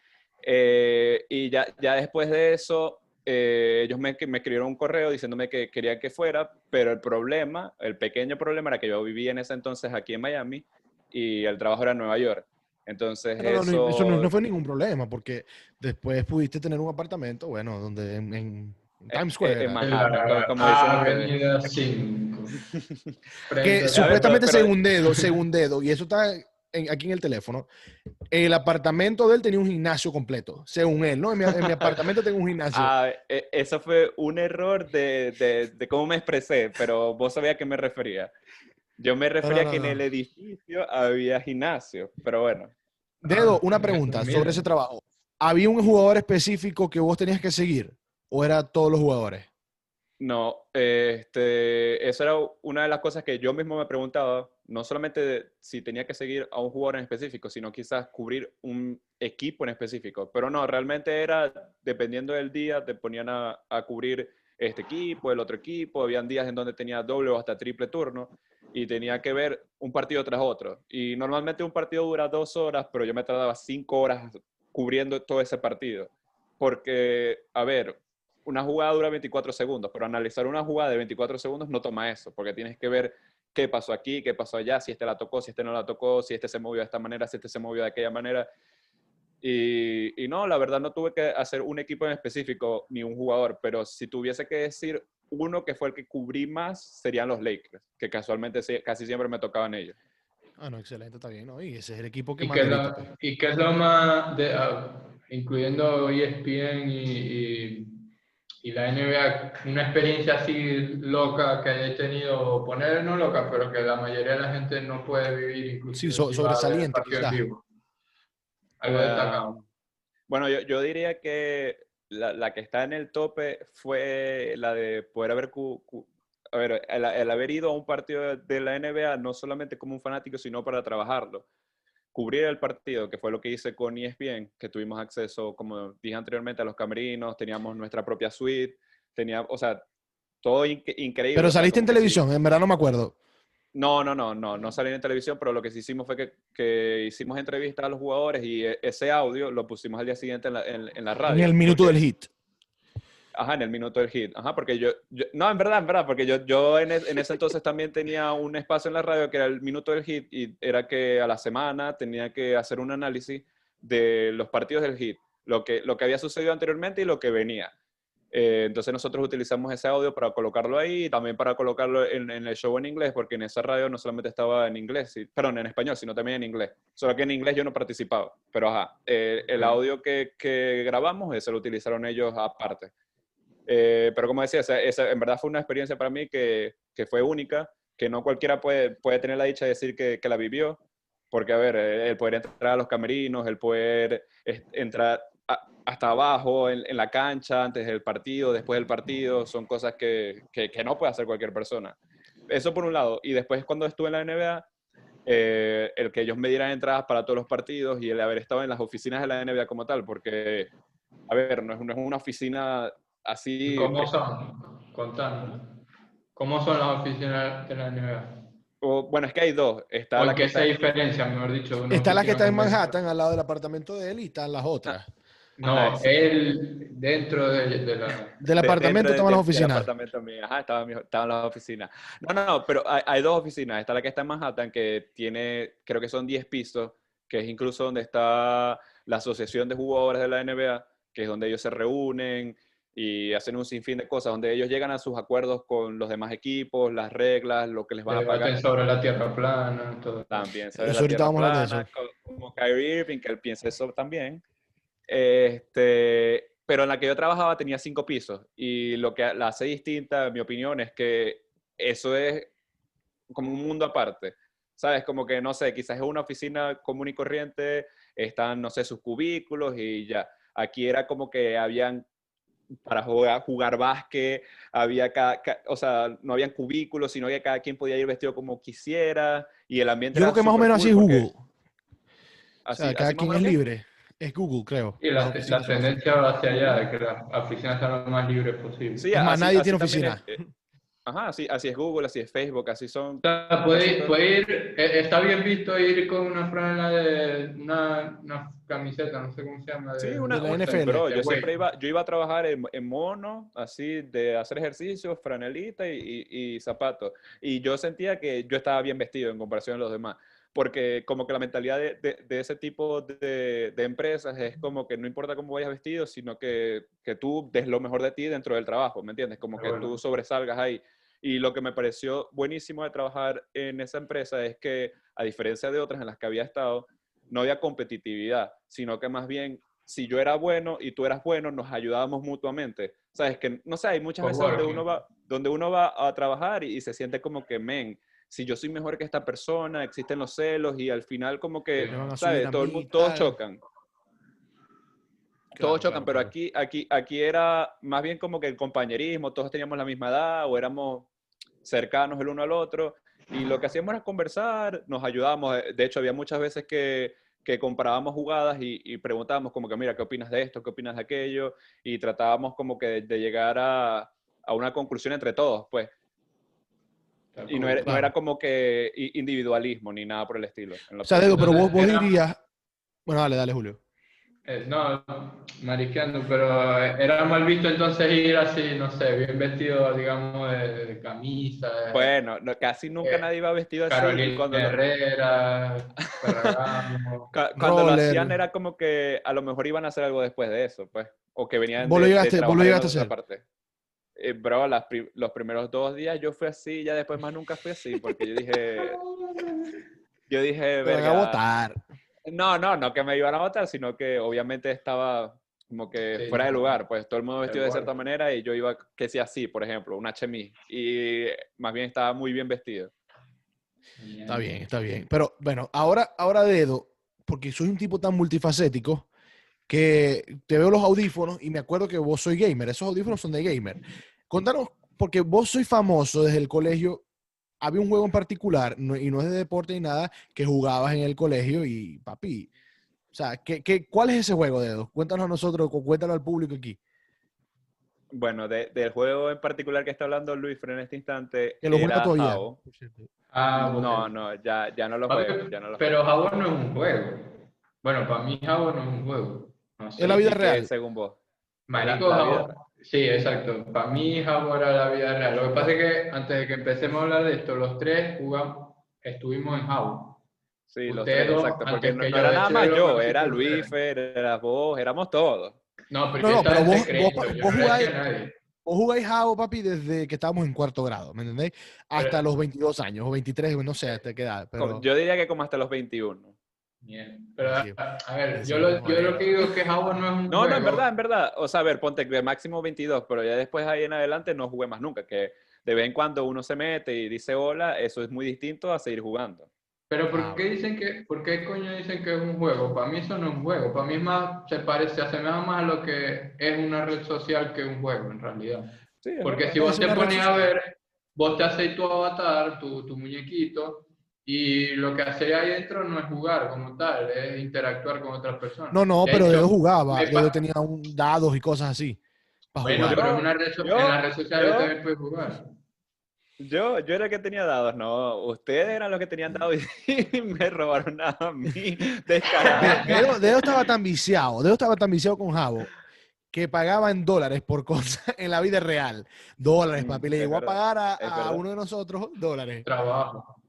Eh, y ya, ya después de eso, eh, ellos me, me escribieron un correo diciéndome que querían que fuera, pero el problema, el pequeño problema era que yo vivía en ese entonces aquí en Miami y el trabajo era en Nueva York. Entonces, No, no, no, eso, eso no, no fue ningún problema, porque después pudiste tener un apartamento, bueno, donde en, en Times Square. en. En Manhattan, como dicen ustedes. Avenida 5. que a supuestamente ver, pero- según dedo, según dedo, y eso está en- aquí en el teléfono, el apartamento de él tenía un gimnasio completo, según él, ¿no? En mi, en mi apartamento tengo un gimnasio. Ah, e- eso fue un error de, de- de cómo me expresé, pero vos sabías a qué me refería. Yo me refería no, que en no. el edificio había gimnasio, pero bueno. Dedo, ah, una pregunta sobre ese trabajo. ¿Había un jugador específico que vos tenías que seguir? ¿O era todos los jugadores? No, este, eso era una de las cosas que yo mismo me preguntaba, no solamente si tenía que seguir a un jugador en específico, sino quizás cubrir un equipo en específico. Pero no, realmente era, dependiendo del día, te ponían a, a cubrir este equipo, el otro equipo, habían días en donde tenía doble o hasta triple turno y tenía que ver un partido tras otro. Y normalmente un partido dura dos horas, pero yo me tardaba cinco horas cubriendo todo ese partido. Porque, a ver, una jugada dura 24 segundos, pero analizar una jugada de 24 segundos no toma eso, porque tienes que ver qué pasó aquí, qué pasó allá, si este la tocó, si este no la tocó, si este se movió de esta manera, si este se movió de aquella manera. Y, y no, la verdad no tuve que hacer un equipo en específico ni un jugador, pero si tuviese que decir uno que fue el que cubrí más, serían los Lakers, que casualmente casi siempre me tocaban ellos. Ah, no, excelente, está bien, ¿no? Y ese es el equipo que ¿Y más qué, lo, y qué es lo más, de, ah, incluyendo ESPN y, y, y la NBA, una experiencia así loca que hayáis tenido, poner no loca, pero que la mayoría de la gente no puede vivir, inclusive Sí, so- sobresaliente? Algo Ah, destacado. Bueno, yo, yo diría que la, la que está en el tope fue la de poder haber, cu- cu- a ver, el, el haber ido a un partido de, de la NBA, no solamente como un fanático, sino para trabajarlo. Cubrir el partido, que fue lo que hice con ESPN, que tuvimos acceso, como dije anteriormente, a los camerinos, teníamos nuestra propia suite, tenía, o sea, todo inque- increíble. Pero saliste en que sí. televisión, en verdad no me acuerdo. No, no, no, no, no salí en televisión, pero lo que sí hicimos fue que, que hicimos entrevistas a los jugadores y e- ese audio lo pusimos al día siguiente en la, en, en la radio. En el minuto del hit. Ajá, en el minuto del hit. Ajá, porque yo, yo- no, en verdad, en verdad, porque yo, yo en, es- en ese entonces también tenía un espacio en la radio que era el minuto del hit y era que a la semana tenía que hacer un análisis de los partidos del hit, lo que, lo que había sucedido anteriormente y lo que venía. Eh, entonces nosotros utilizamos ese audio para colocarlo ahí y también para colocarlo en, en el show en inglés, porque en esa radio no solamente estaba en inglés, perdón, en español, sino también en inglés. Solo que en inglés yo no participaba. Pero ajá, eh, el audio que, que grabamos, ese lo utilizaron ellos aparte. Eh, pero como decía, esa, esa en verdad fue una experiencia para mí que, que fue única, que no cualquiera puede, puede tener la dicha de decir que, que la vivió, porque a ver, el poder entrar a los camerinos, el poder entrar a- hasta abajo en, en la cancha, antes del partido, después del partido, son cosas que, que, que no puede hacer cualquier persona. Eso por un lado. Y después cuando estuve en la NBA, eh, el que ellos me dieran entradas para todos los partidos y el haber estado en las oficinas de la NBA como tal, porque, a ver, no es, no es una oficina así... ¿Cómo son? Contanos. ¿Cómo son las oficinas de la NBA? o- bueno, es que hay dos. Está la ¿Por que está se diferencia, mejor dicho? Está la que está en Manhattan, al lado del apartamento de él, y están las otras. No, Ajá, sí. él dentro de, de la... Del de- apartamento de- estaban las oficinas. apartamento mío. Ajá, estaban, estaban las oficinas. No, no, no, pero hay, hay dos oficinas. Está la que está en Manhattan, que tiene, creo que son 10 pisos, que es incluso donde está la Asociación de Jugadores de la NBA, que es donde ellos se reúnen y hacen un sinfín de cosas, donde ellos llegan a sus acuerdos con los demás equipos, las reglas, lo que les van a pagar. sobre la tierra plana, todo. También, ¿sabes? Eso La tierra vamos a plana, eso. co- como Kyrie Irving, que él piensa eso también. Este, pero en la que yo trabajaba tenía cinco pisos y lo que la hace distinta, en mi opinión, es que eso es como un mundo aparte. ¿Sabes? Como que, no sé, quizás es una oficina común y corriente, están, no sé, sus cubículos y ya. Aquí era como que habían para jugar, jugar básquet, había cada, o sea, no habían cubículos, sino que cada quien podía ir vestido como quisiera y el ambiente Yo creo que más o menos así es Google. Así, o sea, cada quien es libre. Es Google, creo. Y la, la tendencia va hacia allá, de que las oficinas sean lo más libres posible. Sí, más nadie tiene oficina. Es, Ajá, así, así es Google, así es Facebook, así son. O sea, puede, puede ir, eh, está bien visto ir con una franela de una, una, camiseta, no sé cómo se llama. De, sí, una, de la NFL. Bro, yo siempre iba, yo iba a trabajar en, en mono, así, de hacer ejercicios, franelita y, y, y zapatos. Y yo sentía que yo estaba bien vestido en comparación a los demás porque como que la mentalidad de, de, de ese tipo de, de, empresas es como que no importa cómo vayas vestido, sino que, que, tú des lo mejor de ti dentro del trabajo, ¿me entiendes? Como que bueno. tú sobresalgas ahí. Y lo que me pareció buenísimo de trabajar en esa empresa es que, a diferencia de otras en las que había estado, no había competitividad, sino que más bien, si yo era bueno y tú eras bueno, nos ayudábamos mutuamente. Sabes que, no sé, hay muchas veces donde uno, va, donde uno va a trabajar y, y se siente como que, men, si yo soy mejor que esta persona, existen los celos y al final como que, ¿sabes? Todo el mundo, todos chocan. Claro, todos chocan, claro, pero claro. aquí, aquí, aquí era más bien como que el compañerismo, todos teníamos la misma edad o éramos cercanos el uno al otro y lo que hacíamos era conversar, nos ayudábamos. De hecho, había muchas veces que, que comparábamos jugadas y, y, preguntábamos como que, mira, ¿qué opinas de esto? ¿Qué opinas de aquello? Y tratábamos como que de, de llegar a, a, una conclusión entre todos, pues. Y no era, no era, como que individualismo ni nada por el estilo. o sea, Diego, pero vos, vos dirías... Bueno, dale, dale, Julio. Eh, no, mariqueando, pero era mal visto entonces ir así, no sé, bien vestido, digamos, de, de camisa. De, bueno, no, casi nunca eh, nadie iba vestido así. Carolina cuando Herrera, lo... Cuando Roller. lo hacían era como que a lo mejor iban a hacer algo después de eso, pues. O que venían ¿Vos de, lo llegaste, de ¿vos lo llegaste a hacer? Parte. Eh, bro, las, los primeros dos días yo fui así, ya después más nunca fui así, porque yo dije... yo dije, verga, a votar. No, no, no que me iban a votar, sino que obviamente estaba como que sí, fuera de lugar, pues todo el mundo vestido de cierta manera y yo iba que sea así, por ejemplo, una chemise, y más bien estaba muy bien vestido. Está bien, está bien. Pero bueno, ahora, ahora dedo, porque soy un tipo tan multifacético que te veo los audífonos y me acuerdo que vos soy gamer, esos audífonos son de gamer. Contanos, porque vos soy famoso desde el colegio había un juego en particular, no, y no es de deporte ni nada, que jugabas en el colegio y, papi, o sea, ¿qué, qué, cuál es ese juego, Dedo? Cuéntanos a nosotros, cuéntanos al público aquí. Bueno, de, del juego en particular que está hablando Luis en este instante. Que lo juega todavía. Ah, no, no, ya, ya no lo juego. Ya no lo pero Jabo no es un juego. Bueno, para mí Jabo no es un juego. No sé. Es la vida real. Según vos. Marico, Jabo, Sí, exacto. Para mí, Jabo era la vida real. Lo que pasa es que antes de que empecemos a hablar de esto, los tres jugamos, estuvimos en Jabo. Sí, los tres, exacto. Porque no, no era nada más yo, era Luis, Fer, era vos, éramos todos. No, pero, no, no, pero vos, secreto, vos, vos, jugáis, vos jugáis papi, desde que estábamos en cuarto grado, ¿me entendéis? Hasta pero, los 22 años, o 23, no sé hasta qué edad. Pero... Yo diría que como hasta los 21. Bien. Pero, a, a ver, yo lo, yo lo, que digo es que Jabo no es un No, juego. no, en verdad, en verdad. O sea, a ver, ponte que máximo 22, pero ya después ahí en adelante no jugué más nunca. Que de vez en cuando uno se mete y dice hola, eso es muy distinto a seguir jugando. Pero ¿por qué dicen que, por qué coño dicen que es un juego? Para mí eso no es un juego. Para mí es más, se parece, se asemeja más a lo que es una red social que un juego, en realidad. Sí, Porque si vos te pones a ver, vos te haces tu avatar, tu, tu muñequito, y lo que hacía ahí dentro no es jugar como tal, es interactuar con otras personas. No, no, de pero hecho, yo jugaba, yo tenía un, dados y cosas así. Bueno, jugar. pero en, una red, yo, en las redes sociales yo, también puedes jugar. Yo, yo era el que tenía dados, no. Ustedes eran los que tenían dados y me robaron nada a mí. Dedo, Dedo estaba tan viciado, Dedo estaba tan viciado con Jabo que pagaba en dólares por cosas en la vida real. Dólares, papi. Le llegó a pagar a, a uno de nosotros dólares. Trabajo.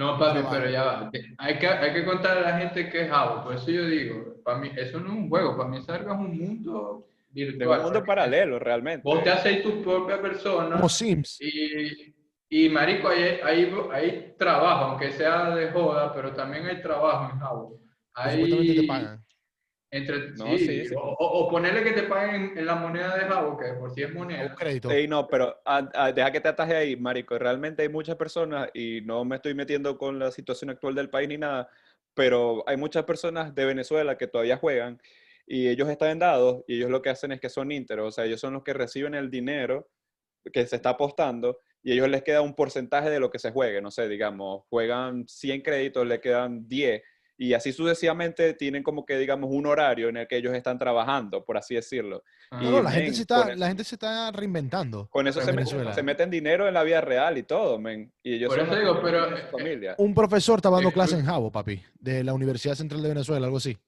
No, papi, pero ya va. Hay que, hay que contar a la gente que es Jabo. Por eso yo digo, para mí, eso no es un juego. Para mí, Sarga es un mundo virtual. un mundo paralelo, realmente. Vos te haces tu propia persona. Como Sims. Y, y marico, hay, hay, hay trabajo, aunque sea de joda, pero también hay trabajo en que supuestamente te Hay- pagan. Entre, No, sí, sí, sí. O, o- ponerle que te paguen en la moneda de Jabo, que por si es Un moneda. crédito. Ey, no, pero ah, ah, deja que te ataje ahí, marico. Realmente hay muchas personas, y no me estoy metiendo con la situación actual del país ni nada, pero hay muchas personas de Venezuela que todavía juegan y ellos están en dados y ellos lo que hacen es que son ínteros, o sea, ellos son los que reciben el dinero que se está apostando y a ellos les queda un porcentaje de lo que se juegue, no sé, digamos, juegan 100 créditos, le quedan 10 y así sucesivamente tienen como que, digamos, un horario en el que ellos están trabajando, por así decirlo. Ah, No, no, Y, la gente, men, se está, con la gente se está reinventando. Con eso en se, meten, se meten dinero en la vida real y todo, men. Y ellos Por son digo, pero, eh, familia. Un profesor estaba dando Eh, clases eh. en Jabo, papi, de la Universidad Central de Venezuela, algo así.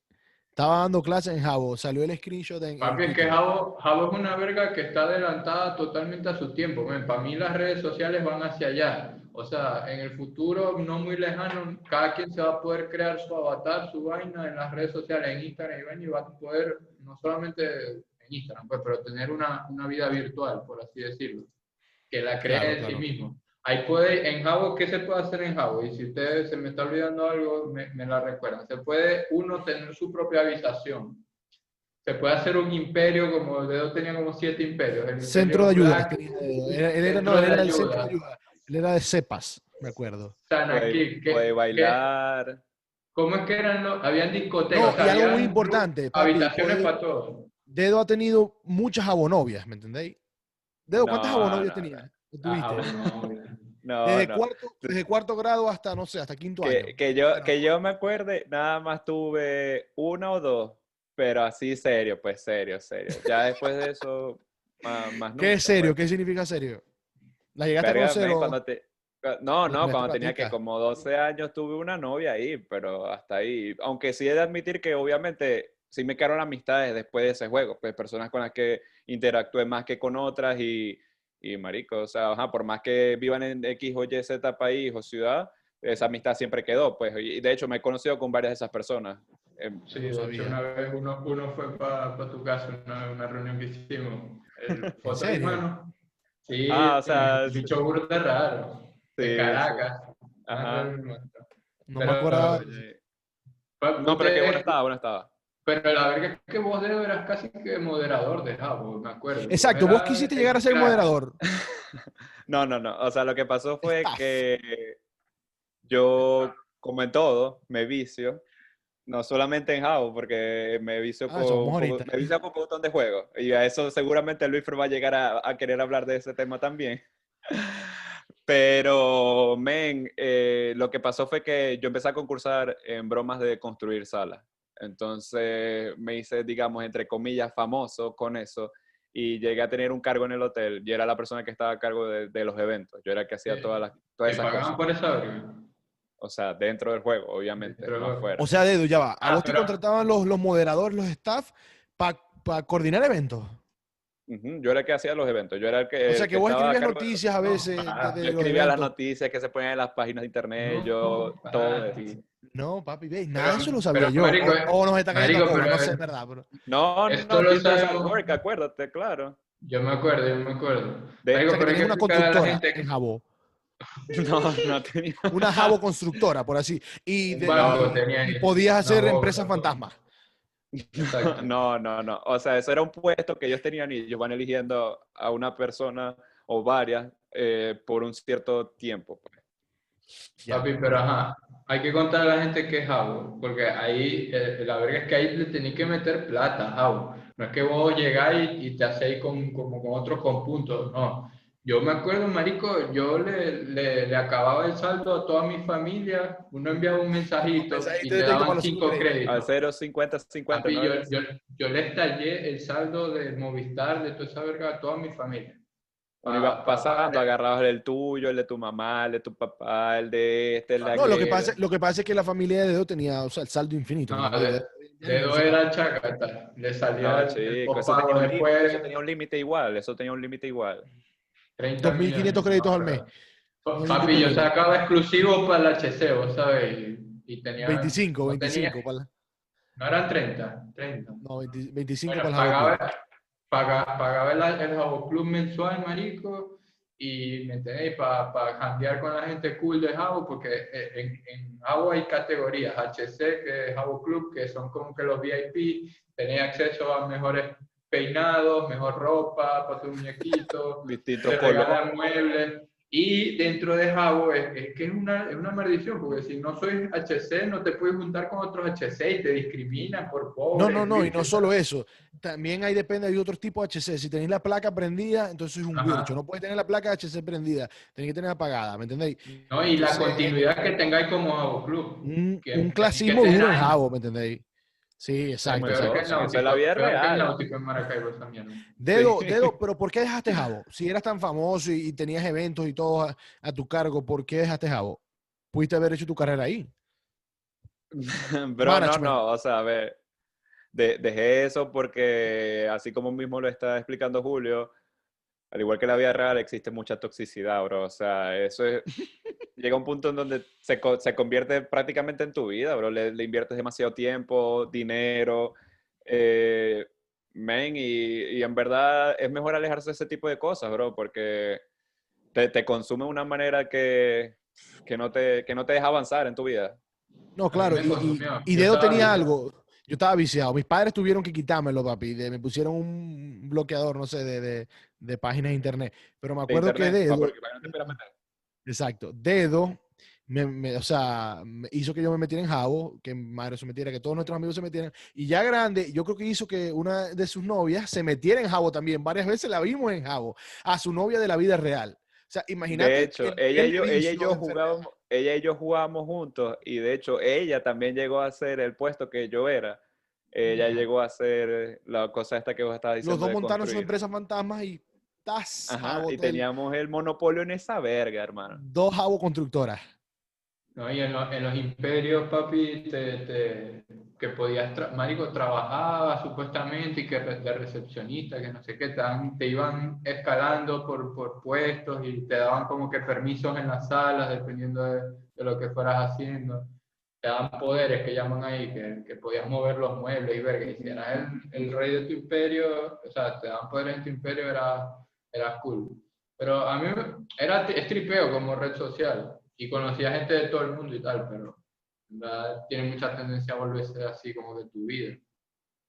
Estaba dando clases en Jabo, salió el screenshot en. en Papi, es que. Jabo, Jabo es una verga que está adelantada totalmente a su tiempo. Para mí las redes sociales van hacia allá. O sea, en el futuro no muy lejano, cada quien se va a poder crear su avatar, su vaina en las redes sociales, en Instagram y vaina, y va a poder, no solamente en Instagram, pues, pero tener una, una vida virtual, por así decirlo, que la cree Claro, en sí mismo. Ahí puede, en Jabo, ¿qué se puede hacer en Jabo? Y si ustedes se me está olvidando algo, me, me la recuerdan. Se puede uno tener su propia habitación. Se puede hacer un imperio, como Dedo tenía como siete imperios. el Centro de ayuda. Él no, era el centro de ayuda. Él era de cepas, me acuerdo. Puede, aquí, ¿qué- puede qué- bailar. ¿Cómo es que eran los? Habían discotecas. No, o sea, y algo muy importante, papi, habitaciones puede- para todos. Dedo ha tenido muchas jabonovias, ¿me entendéis? Dedo, ¿cuántas No, jabonovias no, tenías? Ah, ¿Tuviste? bueno, No, desde, no. Cuarto, desde cuarto grado hasta, no sé, hasta quinto año. Que, que yo, que yo me acuerde, nada más tuve una o dos, pero así serio, pues serio, serio. Ya después de eso, más, más ¿Qué nunca, es serio? pues. ¿Qué significa serio? ¿La llegaste a Verga, conocer men, o- cuando te- No, no, cuando tenía que como 12 años tuve una novia ahí, pero hasta ahí. Aunque sí he de admitir que obviamente sí me quedaron amistades después de ese juego, pues personas con las que interactué más que con otras y, y marico, o sea, ajá, por más que vivan en X o Y, Z país o ciudad, esa amistad siempre quedó, pues, y de hecho me he conocido con varias de esas personas. Em, Sí, No de hecho, una vez uno, uno fue para tu casa, una, una reunión que hicimos. El de serio? mano. Sí, Ah, o sea, bicho burda raro. Sí, de sí. Caracas. Ajá. No Pero- me acuerdo. No, pero que ustedes- bueno estaba, bueno estaba. Pero la verdad es que vos, Dedo, eras casi que moderador de Jabo, me acuerdo. Exacto, vos quisiste llegar a ser crack. moderador. No, no, no. O sea, lo que pasó fue que yo, como en todo, me vicio. No solamente en Java, porque me vicio, Ah, eso me con un montón de juegos. Y a eso seguramente Luis va a llegar a, a querer hablar de ese tema también. Pero, men, eh, lo que pasó fue que yo empecé a concursar en bromas de construir salas. Entonces me hice, digamos, entre comillas, famoso con eso y llegué a tener un cargo en el hotel. Yo era la persona que estaba a cargo de, de los eventos. Yo era el que hacía Sí. todas, las, todas ¿Te esas pagaban cosas. por verga? O sea, dentro del juego, obviamente, no afuera. O sea, Dedo, ya va. A Ah, vos te pero- contrataban los, los moderadores, los staff, para coordinar eventos. Ujú, Yo era el que hacía los eventos. Yo era el que. O sea, el que vos a escribías de- noticias a No, veces ah, de- de Yo escribía las noticias que se ponían en las páginas de internet. No, yo, no, todo ah. No, papi, ve, nada de eso lo sabía pero, yo. marico, o, o nos está cayendo marico, pero- no sé, es verdad. Pero... No, no, Esto no, lo sabemos. Acuérdate, claro. Yo me acuerdo, yo me acuerdo. De- Marico, O sea, que pero hay tenías que una constructora gente que- en Jabo. No, no tenía. Una Jabo constructora, por así. Y, de- banco y- tenía y podías hacer Una empresas fantasmas. No, no, no. O sea, eso era un puesto que ellos tenían y ellos van eligiendo a una persona o varias eh, por un cierto tiempo. pues. Ya. Papi, pero ajá, hay que contar a la gente que es Jabo, porque ahí, eh, la verga es que ahí le tenéis que meter plata a Jabo. No es que vos llegáis y te hacéis con, como con otros conpuntos, no. Yo me acuerdo, marico, yo le, le, le acababa el saldo a toda mi familia, uno enviaba un mensajito Mensajito y te daban los cinco cinco créditos. Al créditos. 0, 50, 50. Papi, ¿no? yo, yo, yo le estallé el saldo de Movistar, de toda esa verga, a toda mi familia. Uno Ah, pasando, agarrabas el tuyo, el de tu mamá, el de tu papá, el de este, el de No, lo que, aquel. pasa, lo que pasa es que la familia de Dedo tenía o sea, el saldo infinito. No, ¿no? de- Dedo era chacata, le salía No, el- el límite, después. eso tenía un límite igual, eso tenía un límite igual. 30 2.500 millones, créditos al mes. Papi, yo sacaba exclusivo para el HC, vos sabes, y, y tenía... 25, no 25. tenía- para la- no eran 30, 30. no, 20 25 Bueno, para el Jabo Club. pagaba, paga- pagaba el, el Jabo Club mensual, marico, y me entendéis, para pa cambiar con la gente cool de Jabo, porque eh, en, en Jabo hay categorías, HC, que es Jabo Club, que son como que los VIP, tenéis acceso a mejores peinados, mejor ropa para tu muñequito, te colores. regalan muebles. Y dentro de Jabo es, es que es una, es una maldición, porque si no sois HC, no te puedes juntar con otros HC y te discriminan por pobre. No, no, no, y no solo eso. También hay depende de otros tipos de HC. Si tenéis la placa prendida, entonces es un vircho. No puedes tener la placa HC prendida. Tenéis que tener apagada, ¿me entendéis? No, y la continuidad que tengáis como Jabo Club. Un, Que- un clasismo duro en. Jabo, ¿me entendéis? Sí, exacto. Náutico, la vida peor que el real. náutico en Maracaibo, mierda. Dedo, Sí. dedo, pero ¿por qué dejaste Jabo? Si eras tan famoso y, y tenías eventos y todo a, a tu cargo, ¿por qué dejaste Jabo? Pudiste haber hecho tu carrera ahí. Pero no, no, o sea, a ver, de- dejé eso porque así como mismo lo está explicando Julio, al igual que la vida real existe mucha toxicidad, bro. O sea, eso es, llega un punto en donde se, se convierte prácticamente en tu vida, bro. Le, le inviertes demasiado tiempo, dinero, eh, men, y, y en verdad es mejor alejarse de ese tipo de cosas, bro, porque te, te consume de una manera que, que, no te, que no te deja avanzar en tu vida. No, claro. Y, y- y Dedo tenía algo. Yo estaba viciado. Mis padres tuvieron que quitármelo, papi. de- me pusieron un bloqueador, no sé, de, de- de páginas de internet. Pero me acuerdo que internet, pa- Dedo, que exacto, Dedo, me, me- o sea, hizo que yo me metiera en Jabo, que madre se metiera, que todos nuestros amigos se metieran. Y ya grande, yo creo que hizo que una de sus novias se metiera en Jabo también. Varias veces la vimos en Jabo, a su novia de la vida real. O sea, imagínate. De hecho, el ella y yo, ella y yo jugábamos, ella y yo jugábamos juntos y de hecho ella también llegó a ser el puesto que yo era. Ella llegó a ser la cosa esta que vos estabas diciendo. Los dos montaron su construir. empresa fantasmas y Ajá, y Hotel. teníamos el monopolio en esa verga, hermano. dos Jabo constructoras. No, y en, los- en los imperios, papi, te, te- que podías, tra- marico, trabajaba supuestamente y que re- de recepcionista, que no sé qué, te, te iban escalando por, por puestos y te daban como que permisos en las salas, dependiendo de, de lo que fueras haciendo. Te daban poderes que llaman ahí, que, que podías mover los muebles y ver que si eras el, el rey de tu imperio, o sea, te daban poderes en tu imperio, era, era cool. Pero a mí me- era t- es tripeo como red social y conocía gente de todo el mundo y tal, pero en verdad tiene mucha tendencia a volverse así como de tu vida.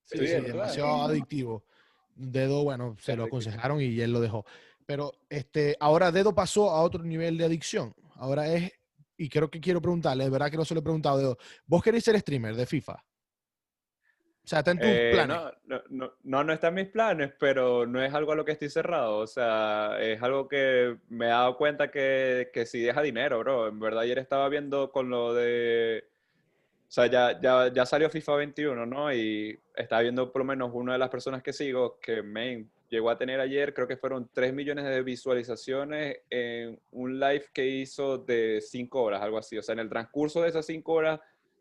Sí, Sí, sí, es demasiado adictivo. Dedo, bueno, se lo aconsejaron y él lo dejó. Pero este, ahora Dedo pasó a otro nivel de adicción. Ahora es, y creo que quiero preguntarle, es verdad que no se lo he preguntado, Dedo, ¿vos querés ser streamer de FIFA? O sea, está en tus Eh, planes. no, no, no, no, está en mis planes, pero no es algo a lo que estoy cerrado. O sea, es algo que me he dado cuenta que, que sí deja dinero, bro. En verdad, ayer estaba viendo con lo de. O sea, ya, ya, ya salió FIFA 21, ¿no? Y estaba viendo por lo menos una de las personas que sigo que me llegó a tener ayer, creo que fueron 3 millones de visualizaciones en un live que hizo de 5 horas, algo así. O sea, en el transcurso de esas 5 horas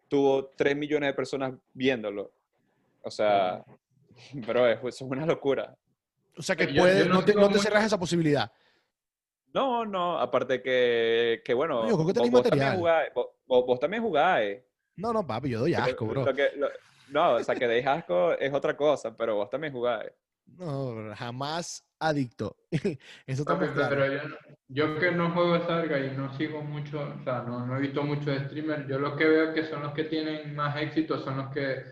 tuvo 3 millones de personas viéndolo. O sea, pero es, es una locura. O sea, que Yo- yo puede, no no, te, no te mucho- cerras esa posibilidad. No, no, aparte que, que bueno, Oye, ¿con qué vos, también jugáis, vos, también jugáis. No, no, papi, yo doy asco, bro. lo que- lo- no, o sea, que deis asco es otra cosa, pero vos también jugáis. No, jamás adicto. Eso Papi, pero yo, no- yo que no juego esa verga y no sigo mucho, o sea, no, no he visto muchos streamers, yo lo que veo que son los que tienen más éxito, son los que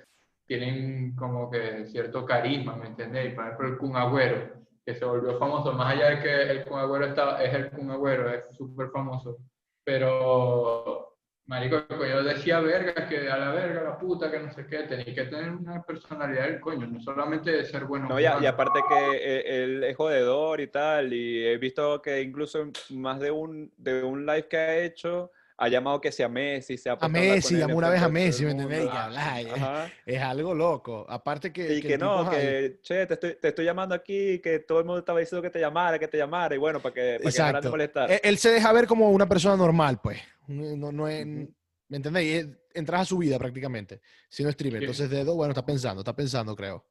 tienen como que cierto carisma, ¿me entendéis? Por ejemplo, el Kun Agüero, que se volvió famoso, más allá de que el Kun Agüero está, es el Kun Agüero, es súper famoso, pero, marico, yo decía verga, que a la verga, la puta, que no sé qué, tenéis que tener una personalidad del coño, no solamente ser bueno No, y, a- y aparte que eh, él es jodedor y tal, y he visto que incluso más de un, de un live que ha hecho, ha llamado que sea Messi, se ha A Messi, llamó una vez a Messi, ¿me. Que. Ajá. Es algo loco. Aparte que. Y que que no, que, che, te estoy, te estoy llamando aquí, que todo el mundo estaba diciendo que te llamara, que te llamara, y bueno, para que, para que de Exacto. molestar. Él, él se deja ver como una persona normal, pues. No, no es, ¿Me entendéis? Es- Entras a su vida prácticamente, siendo streamer. Sí. Entonces, Dedo, bueno, está pensando, está pensando, creo.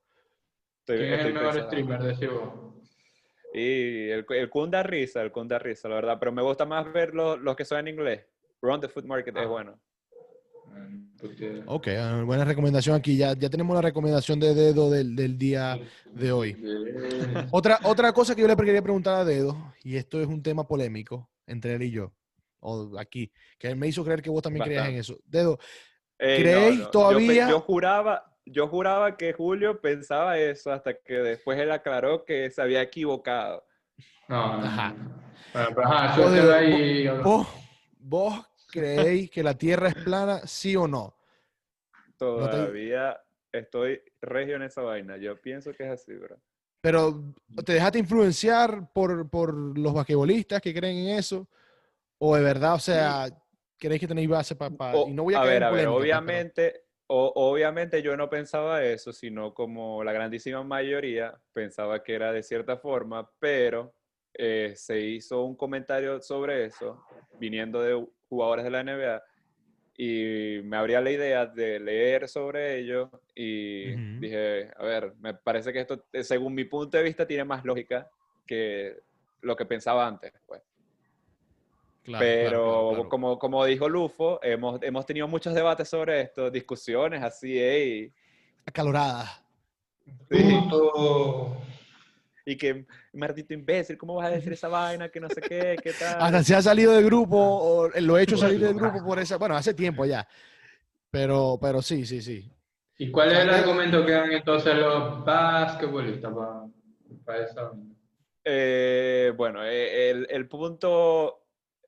Estoy- ¿Quién es estoy el mejor pensando. streamer de Cibo? Y el, el Kun da risa, el Kun da risa, la verdad, pero me gusta más ver los, los que son en inglés. Run the Food Market es Ah. bueno. Porque- Ok, ah, buena recomendación aquí. Ya, ya tenemos la recomendación de Dedo del, del día de hoy. Otra, otra cosa que yo le quería preguntar a Dedo, y esto es un tema polémico entre él y yo, o aquí, que él me hizo creer que vos también creías en eso. Dedo, Ey, ¿Creéis Yo, todavía? yo juraba, yo juraba que Julio pensaba eso hasta que después él aclaró que se había equivocado. No, Ajá. no. Bueno, pero ajá, Vos, Dedo, ahí. ¿vos, vos creéis que la Tierra es plana, sí o no? Todavía estoy regio en esa vaina. Yo pienso que es así, bro. Pero, ¿te dejaste influenciar por, por los basquetbolistas que creen en eso? ¿O de verdad, o sea, creéis que tenéis base para... Y no voy a, a ver, a ver, pues, pero- obviamente, o- obviamente yo no pensaba eso, sino como la grandísima mayoría pensaba que era de cierta forma, pero eh, se hizo un comentario sobre eso, viniendo de jugadores de la NBA, y me abría la idea de leer sobre ello, y Ujú. dije, a ver, me parece que esto, eh, según mi punto de vista, tiene más lógica que lo que pensaba antes, pues. Claro, Pero claro, claro. Como, como dijo Lufo, hemos, hemos tenido muchos debates sobre esto, discusiones así, ey, Acalorada. sí. Y que, Martito imbécil, ¿cómo vas a decir esa vaina? Que no sé qué, qué tal. Hasta se ha salido del grupo, o lo he hecho salir del grupo por esa... Bueno, hace tiempo ya. Pero, pero sí, sí, sí. ¿Y cuál es el argumento que dan entonces los basquetbolistas para esa? Eh, bueno, eh, el, el punto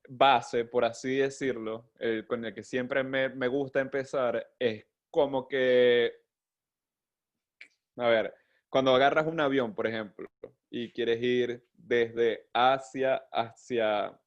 base, por así decirlo, el con el que siempre me, me gusta empezar, es como que, a ver, cuando agarras un avión, por ejemplo, y quieres ir desde Asia hacia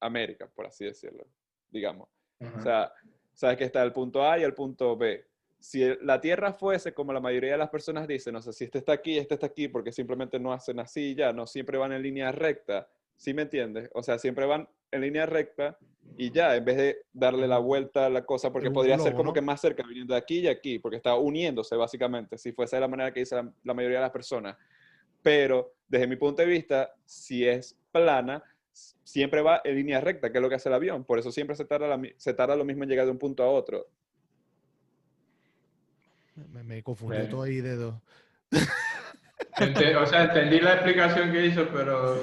América, por así decirlo, digamos. O sea, sabes que está el punto A y el punto B. Si la Tierra fuese como la mayoría de las personas dicen, o sea, si este está aquí, este está aquí, porque simplemente no hacen así ya, no siempre van en línea recta, ¿sí me entiendes? O sea, siempre van en línea recta y ya, en vez de darle la vuelta a la cosa, porque un podría ser globo, como ¿no? que más cerca, viniendo de aquí y aquí, porque está uniéndose básicamente, si fuese de la manera que dice la, la mayoría de las personas. Pero desde mi punto de vista, si es plana, siempre va en línea recta, que es lo que hace el avión. Por eso siempre se tarda, la se tarda lo mismo en llegar de un punto a otro. Me, me confundió Bueno. todo ahí, dedo. Ente- o sea, entendí la explicación que hizo, pero.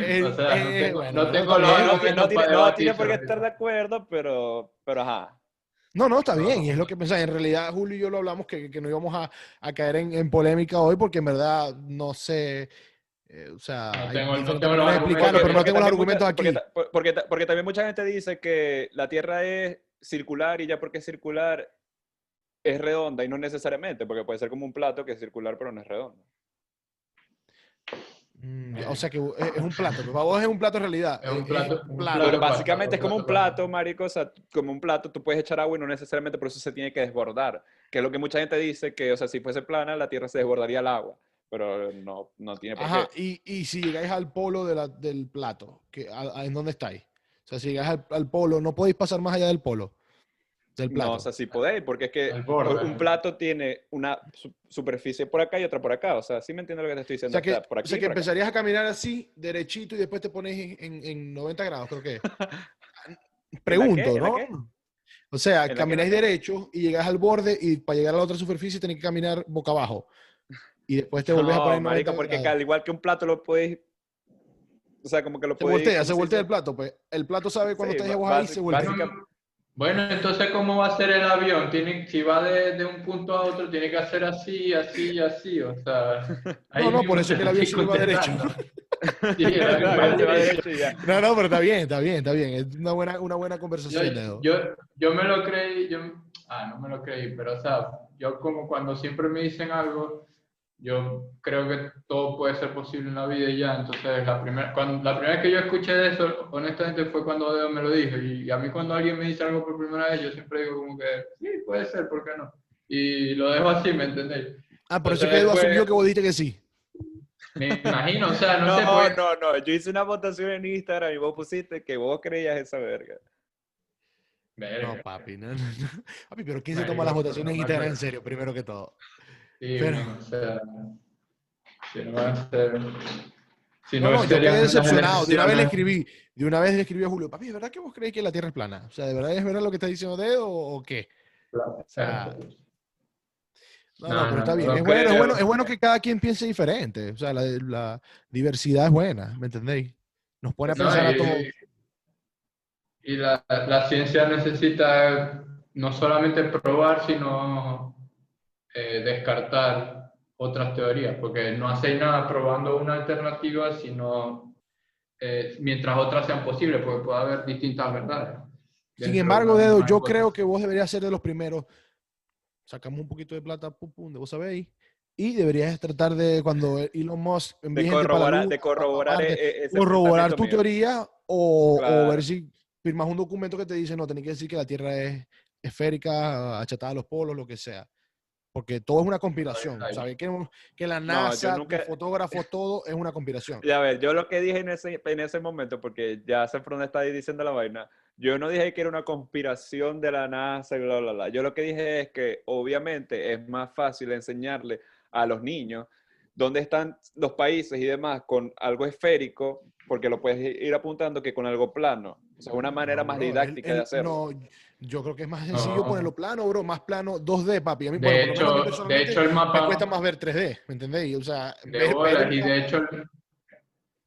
Eh, o sea, no eh, tengo, bueno, no tengo los. No, no, argumentos no tiene, no tiene por qué estar de acuerdo, pero, pero ajá. No, no, está bien, y es lo que pensaba. En realidad, Julio y yo lo hablamos que, que no íbamos a, a caer en, en polémica hoy, porque en verdad no sé. eh, o sea, No tengo- no tengo los explicarlo, argumentos, pero no tengo los argumentos mucha- aquí. porque Porque, porque también mucha gente dice que la Tierra es circular y ya porque es circular es redonda y no necesariamente, porque puede ser como un plato que es circular pero no es redondo. Mm, o sea que es, es un plato. pero Para vos es un plato en realidad. Es un eh, plato- un plato. Pero básicamente es como un plato marico, o sea, como un plato, tú puedes echar agua y no necesariamente por eso se tiene que desbordar, que es lo que mucha gente dice, que, o sea, si fuese plana, la Tierra se desbordaría el agua, pero no, no tiene por Ajá, qué. y, y si llegáis al polo de la- del plato, que, a- a- ¿en dónde estáis? O sea, si llegáis al, al polo, no podéis pasar más allá del polo, del plato. No, o sea, sí podéis, porque es que un plato tiene una su- superficie por acá y otra por acá, o sea, sí me entiendes lo que te estoy O diciendo, sea que, Está por o sea que por acá. empezarías a caminar así, derechito, y después te pones en, en- en 90 grados, creo que. Pregunto, ¿En la ¿no? O sea, ¿En la qué, camináis derecho y llegas al borde y para llegar a la otra superficie tenés que caminar boca abajo. Y después te volvés a No, poner en 90 marico, porque al igual que un plato lo podéis, o sea, como que lo Se podéis... voltea, ¿cómo se voltea el plato, pues. El plato sabe cuando Sí, estás ba- vos ahí, se voltea. básica- Bueno, entonces, ¿cómo va a ser el avión? Tiene, si va de, de un punto a otro, tiene que hacer así, así y así. O sea, No, no, por eso es que el avión siempre va derecho. Sí, el avión Claro, va se va derecho. y ya. No, no, pero está bien, está bien, está bien. Es una buena, una buena conversación. Yo, yo, yo me lo creí, yo, ah, no me lo creí, pero o sea, yo como cuando siempre me dicen algo, yo creo que todo puede ser posible en la vida y ya, entonces la primera, cuando, la primera vez que yo escuché de eso, honestamente fue cuando Deo me lo dijo, y a mí cuando alguien me dice algo por primera vez, yo siempre digo como que, sí, puede ser, ¿por qué no? Y lo dejo así, ¿me entendéis? Ah, por eso que Edu asumió que vos dijiste que sí. Me imagino, o sea, no, No, sé, pues, no, no, yo hice una votación en Instagram y vos pusiste que vos creías esa verga. Verga. No, papi, no, no, no. Papi, pero ¿quién se toma las votaciones en Instagram en serio, primero que todo? Sí, Pero- bueno, o sea, si no va a ser... Si No, no, yo quedé decepcionado. De una vez le escribí, de una vez le escribí a Julio, papi, ¿es verdad que vos creéis que la Tierra es plana? O sea, ¿de verdad es verdad lo que está diciendo Dedo o, o qué? Claro, sea, exacto. No, No, no, pero está bien. es, bueno, es, bueno, es bueno que cada quien piense diferente. O sea, la, la diversidad es buena, ¿me entendéis? Nos pone a pensar a todos. Y la, la ciencia necesita no solamente probar, sino eh, descartar otras teorías, porque no hacéis nada probando una alternativa, sino eh, mientras otras sean posibles, porque puede haber distintas verdades. Sin embargo, de Dedo, yo hipótesis. creo que vos deberías ser de los primeros. Sacamos un poquito de plata, pum, pum, de vos sabéis. Y deberías tratar de, cuando Elon Musk envíe De gente para la corroborar, luna, de corroborar, aparte, e- e- ese corroborar tu mío. teoría o, o Claro. ver si firmas un documento que te dice, no, tenés que decir que la Tierra es esférica, achatada a los polos, lo que sea. Porque todo es una conspiración. ¿Sabes? Que, que la NASA, nunca- los fotógrafos, todo es una conspiración. Ya ver, yo lo que dije en ese, en ese momento, porque ya dónde está ahí diciendo la vaina, yo no dije que era una conspiración de la NASA bla, bla, bla. Yo lo que dije es que obviamente es más fácil enseñarle a los niños dónde están los países y demás con algo esférico, porque lo puedes ir apuntando que con algo plano. O sea, es una manera No, más el- didáctica el- de hacerlo. No, yo creo que es más sencillo No. ponerlo plano, bro, más plano, 2D, papi. A mí, De bueno, por lo menos a mí hecho, de hecho el me mapa cuesta más ver 3D, ¿me entendéis? O sea, de ver- bolas, ver- y de hecho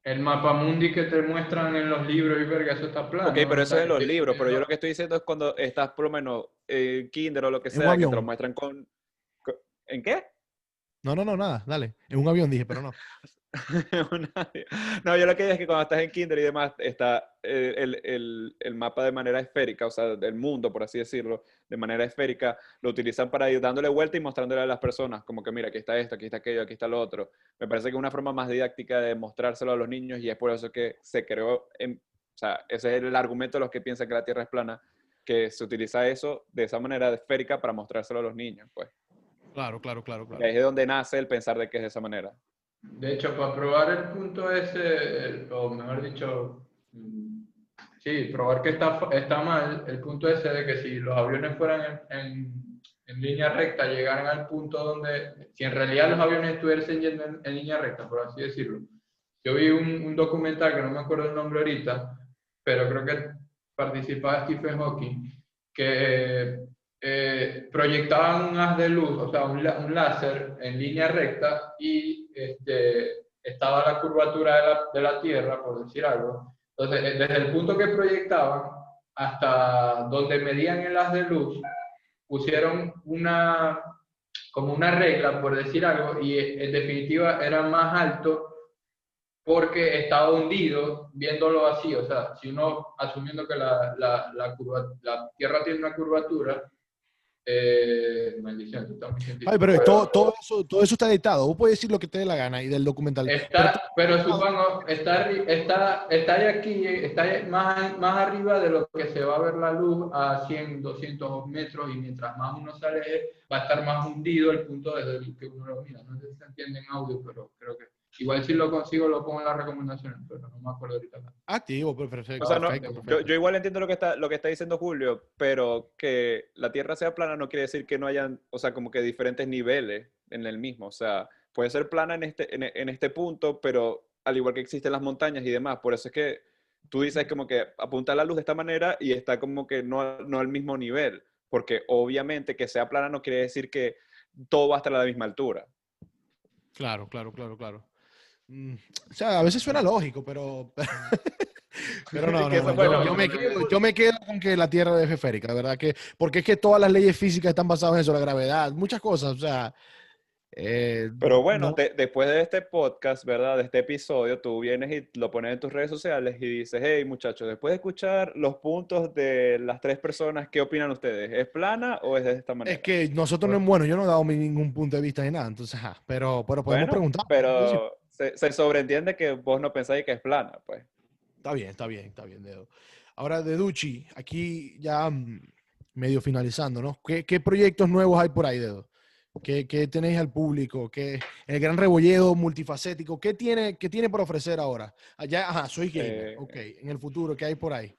el, mapa mundi que te muestran en los libros y verga, eso está plano. Ok, pero eso es en los libros, pero yo lo que estoy diciendo es cuando estás por lo menos en kinder o lo que sea, que te lo muestran con... con- ¿En qué? No, no, no, nada, dale. En un avión dije, pero no. No, yo lo que digo es que cuando estás en kinder y demás, está eh, el, el- el mapa de manera esférica, o sea, del mundo, por así decirlo, de manera esférica, lo utilizan para ir dándole vuelta y mostrándole a las personas, como que mira, aquí está esto, aquí está aquello, aquí está lo otro. Me parece que es una forma más didáctica de mostrárselo a los niños y es por eso que se creó, en- o sea, ese es el argumento de los que piensan que la Tierra es plana, que se utiliza eso de esa manera esférica para mostrárselo a los niños, pues. Claro, claro, claro, Y claro. ahí es de donde nace el pensar de que es de esa manera. De hecho, para probar el punto ese, o mejor dicho, sí, probar que está, está mal, el punto ese de que si los aviones fueran en, en- línea recta, llegaran al punto donde, si en realidad los aviones estuviesen yendo en, en línea recta, por así decirlo. Yo vi un, un documental que no me acuerdo el nombre ahorita, pero creo que participaba Stephen Hawking, que eh, proyectaban un haz de luz, o sea, un, un láser en línea recta y este, estaba la curvatura de la, de la Tierra, por decir algo. Entonces, eh, desde el punto que proyectaban hasta donde medían el haz de luz, pusieron una, como una regla, por decir algo, y eh, en definitiva era más alto porque estaba hundido viéndolo así, o sea, si uno, asumiendo que la, la, la, Tierra tiene una curvatura, eh, maldición, Ay, pero todo, todo, eso, todo eso está editado. Vos podés decir lo que te dé la gana y del documental. Está, pero supongo, está, está, está ahí aquí, está ahí más, más arriba de lo que se va a ver la luz a 100, 200 metros y mientras más uno sale va a estar más hundido el punto desde el que uno lo mira. No sé si se entiende en audio, pero creo que igual si lo consigo lo pongo en las recomendaciones, pero no me acuerdo ahorita. Activo, pues, perfecto. O sea, no, perfecto, yo, perfecto. yo igual entiendo lo que, está, lo que está diciendo Julio, pero que la Tierra sea plana no quiere decir que no hayan, o sea, como que diferentes niveles en el mismo. O sea, puede ser plana en este, en, en este punto, pero al igual que existen las montañas y demás. Por eso es que tú dices como que apunta la luz de esta manera y está como que no, no al mismo nivel. Porque obviamente que sea plana no quiere decir que todo va a estar a la misma altura. Claro, claro, claro, claro. Mm, O sea, a veces suena lógico, pero. Pero no, no, no, yo, me quedo, yo me quedo con que la Tierra es esférica, ¿verdad? Que, porque es que todas las leyes físicas están basadas en eso, la gravedad, muchas cosas, o sea. eh, Pero bueno, no- de- después de este podcast, ¿verdad? De este episodio, tú vienes y lo pones en tus redes sociales y dices, hey muchachos, después de escuchar los puntos de las tres personas, ¿qué opinan ustedes? ¿Es plana o es de esta manera? Es que nosotros no, bueno, yo no he dado mi- ningún punto de vista ni nada, entonces, ajá, pero, pero podemos Bueno, preguntar. Pero se, se sobreentiende que vos no pensáis que es plana, pues. Está bien, está bien, está bien, Dedo. Ahora, de Duchi, aquí ya mm, medio finalizando, ¿no? ¿Qué, qué proyectos nuevos hay por ahí, Dedo? ¿Qué, qué tenéis al público? ¿Qué, el gran rebolledo multifacético, ¿qué tiene, qué tiene por ofrecer ahora? Allá, ajá, soy gamer, Eh, ok. En el futuro, ¿qué hay por ahí?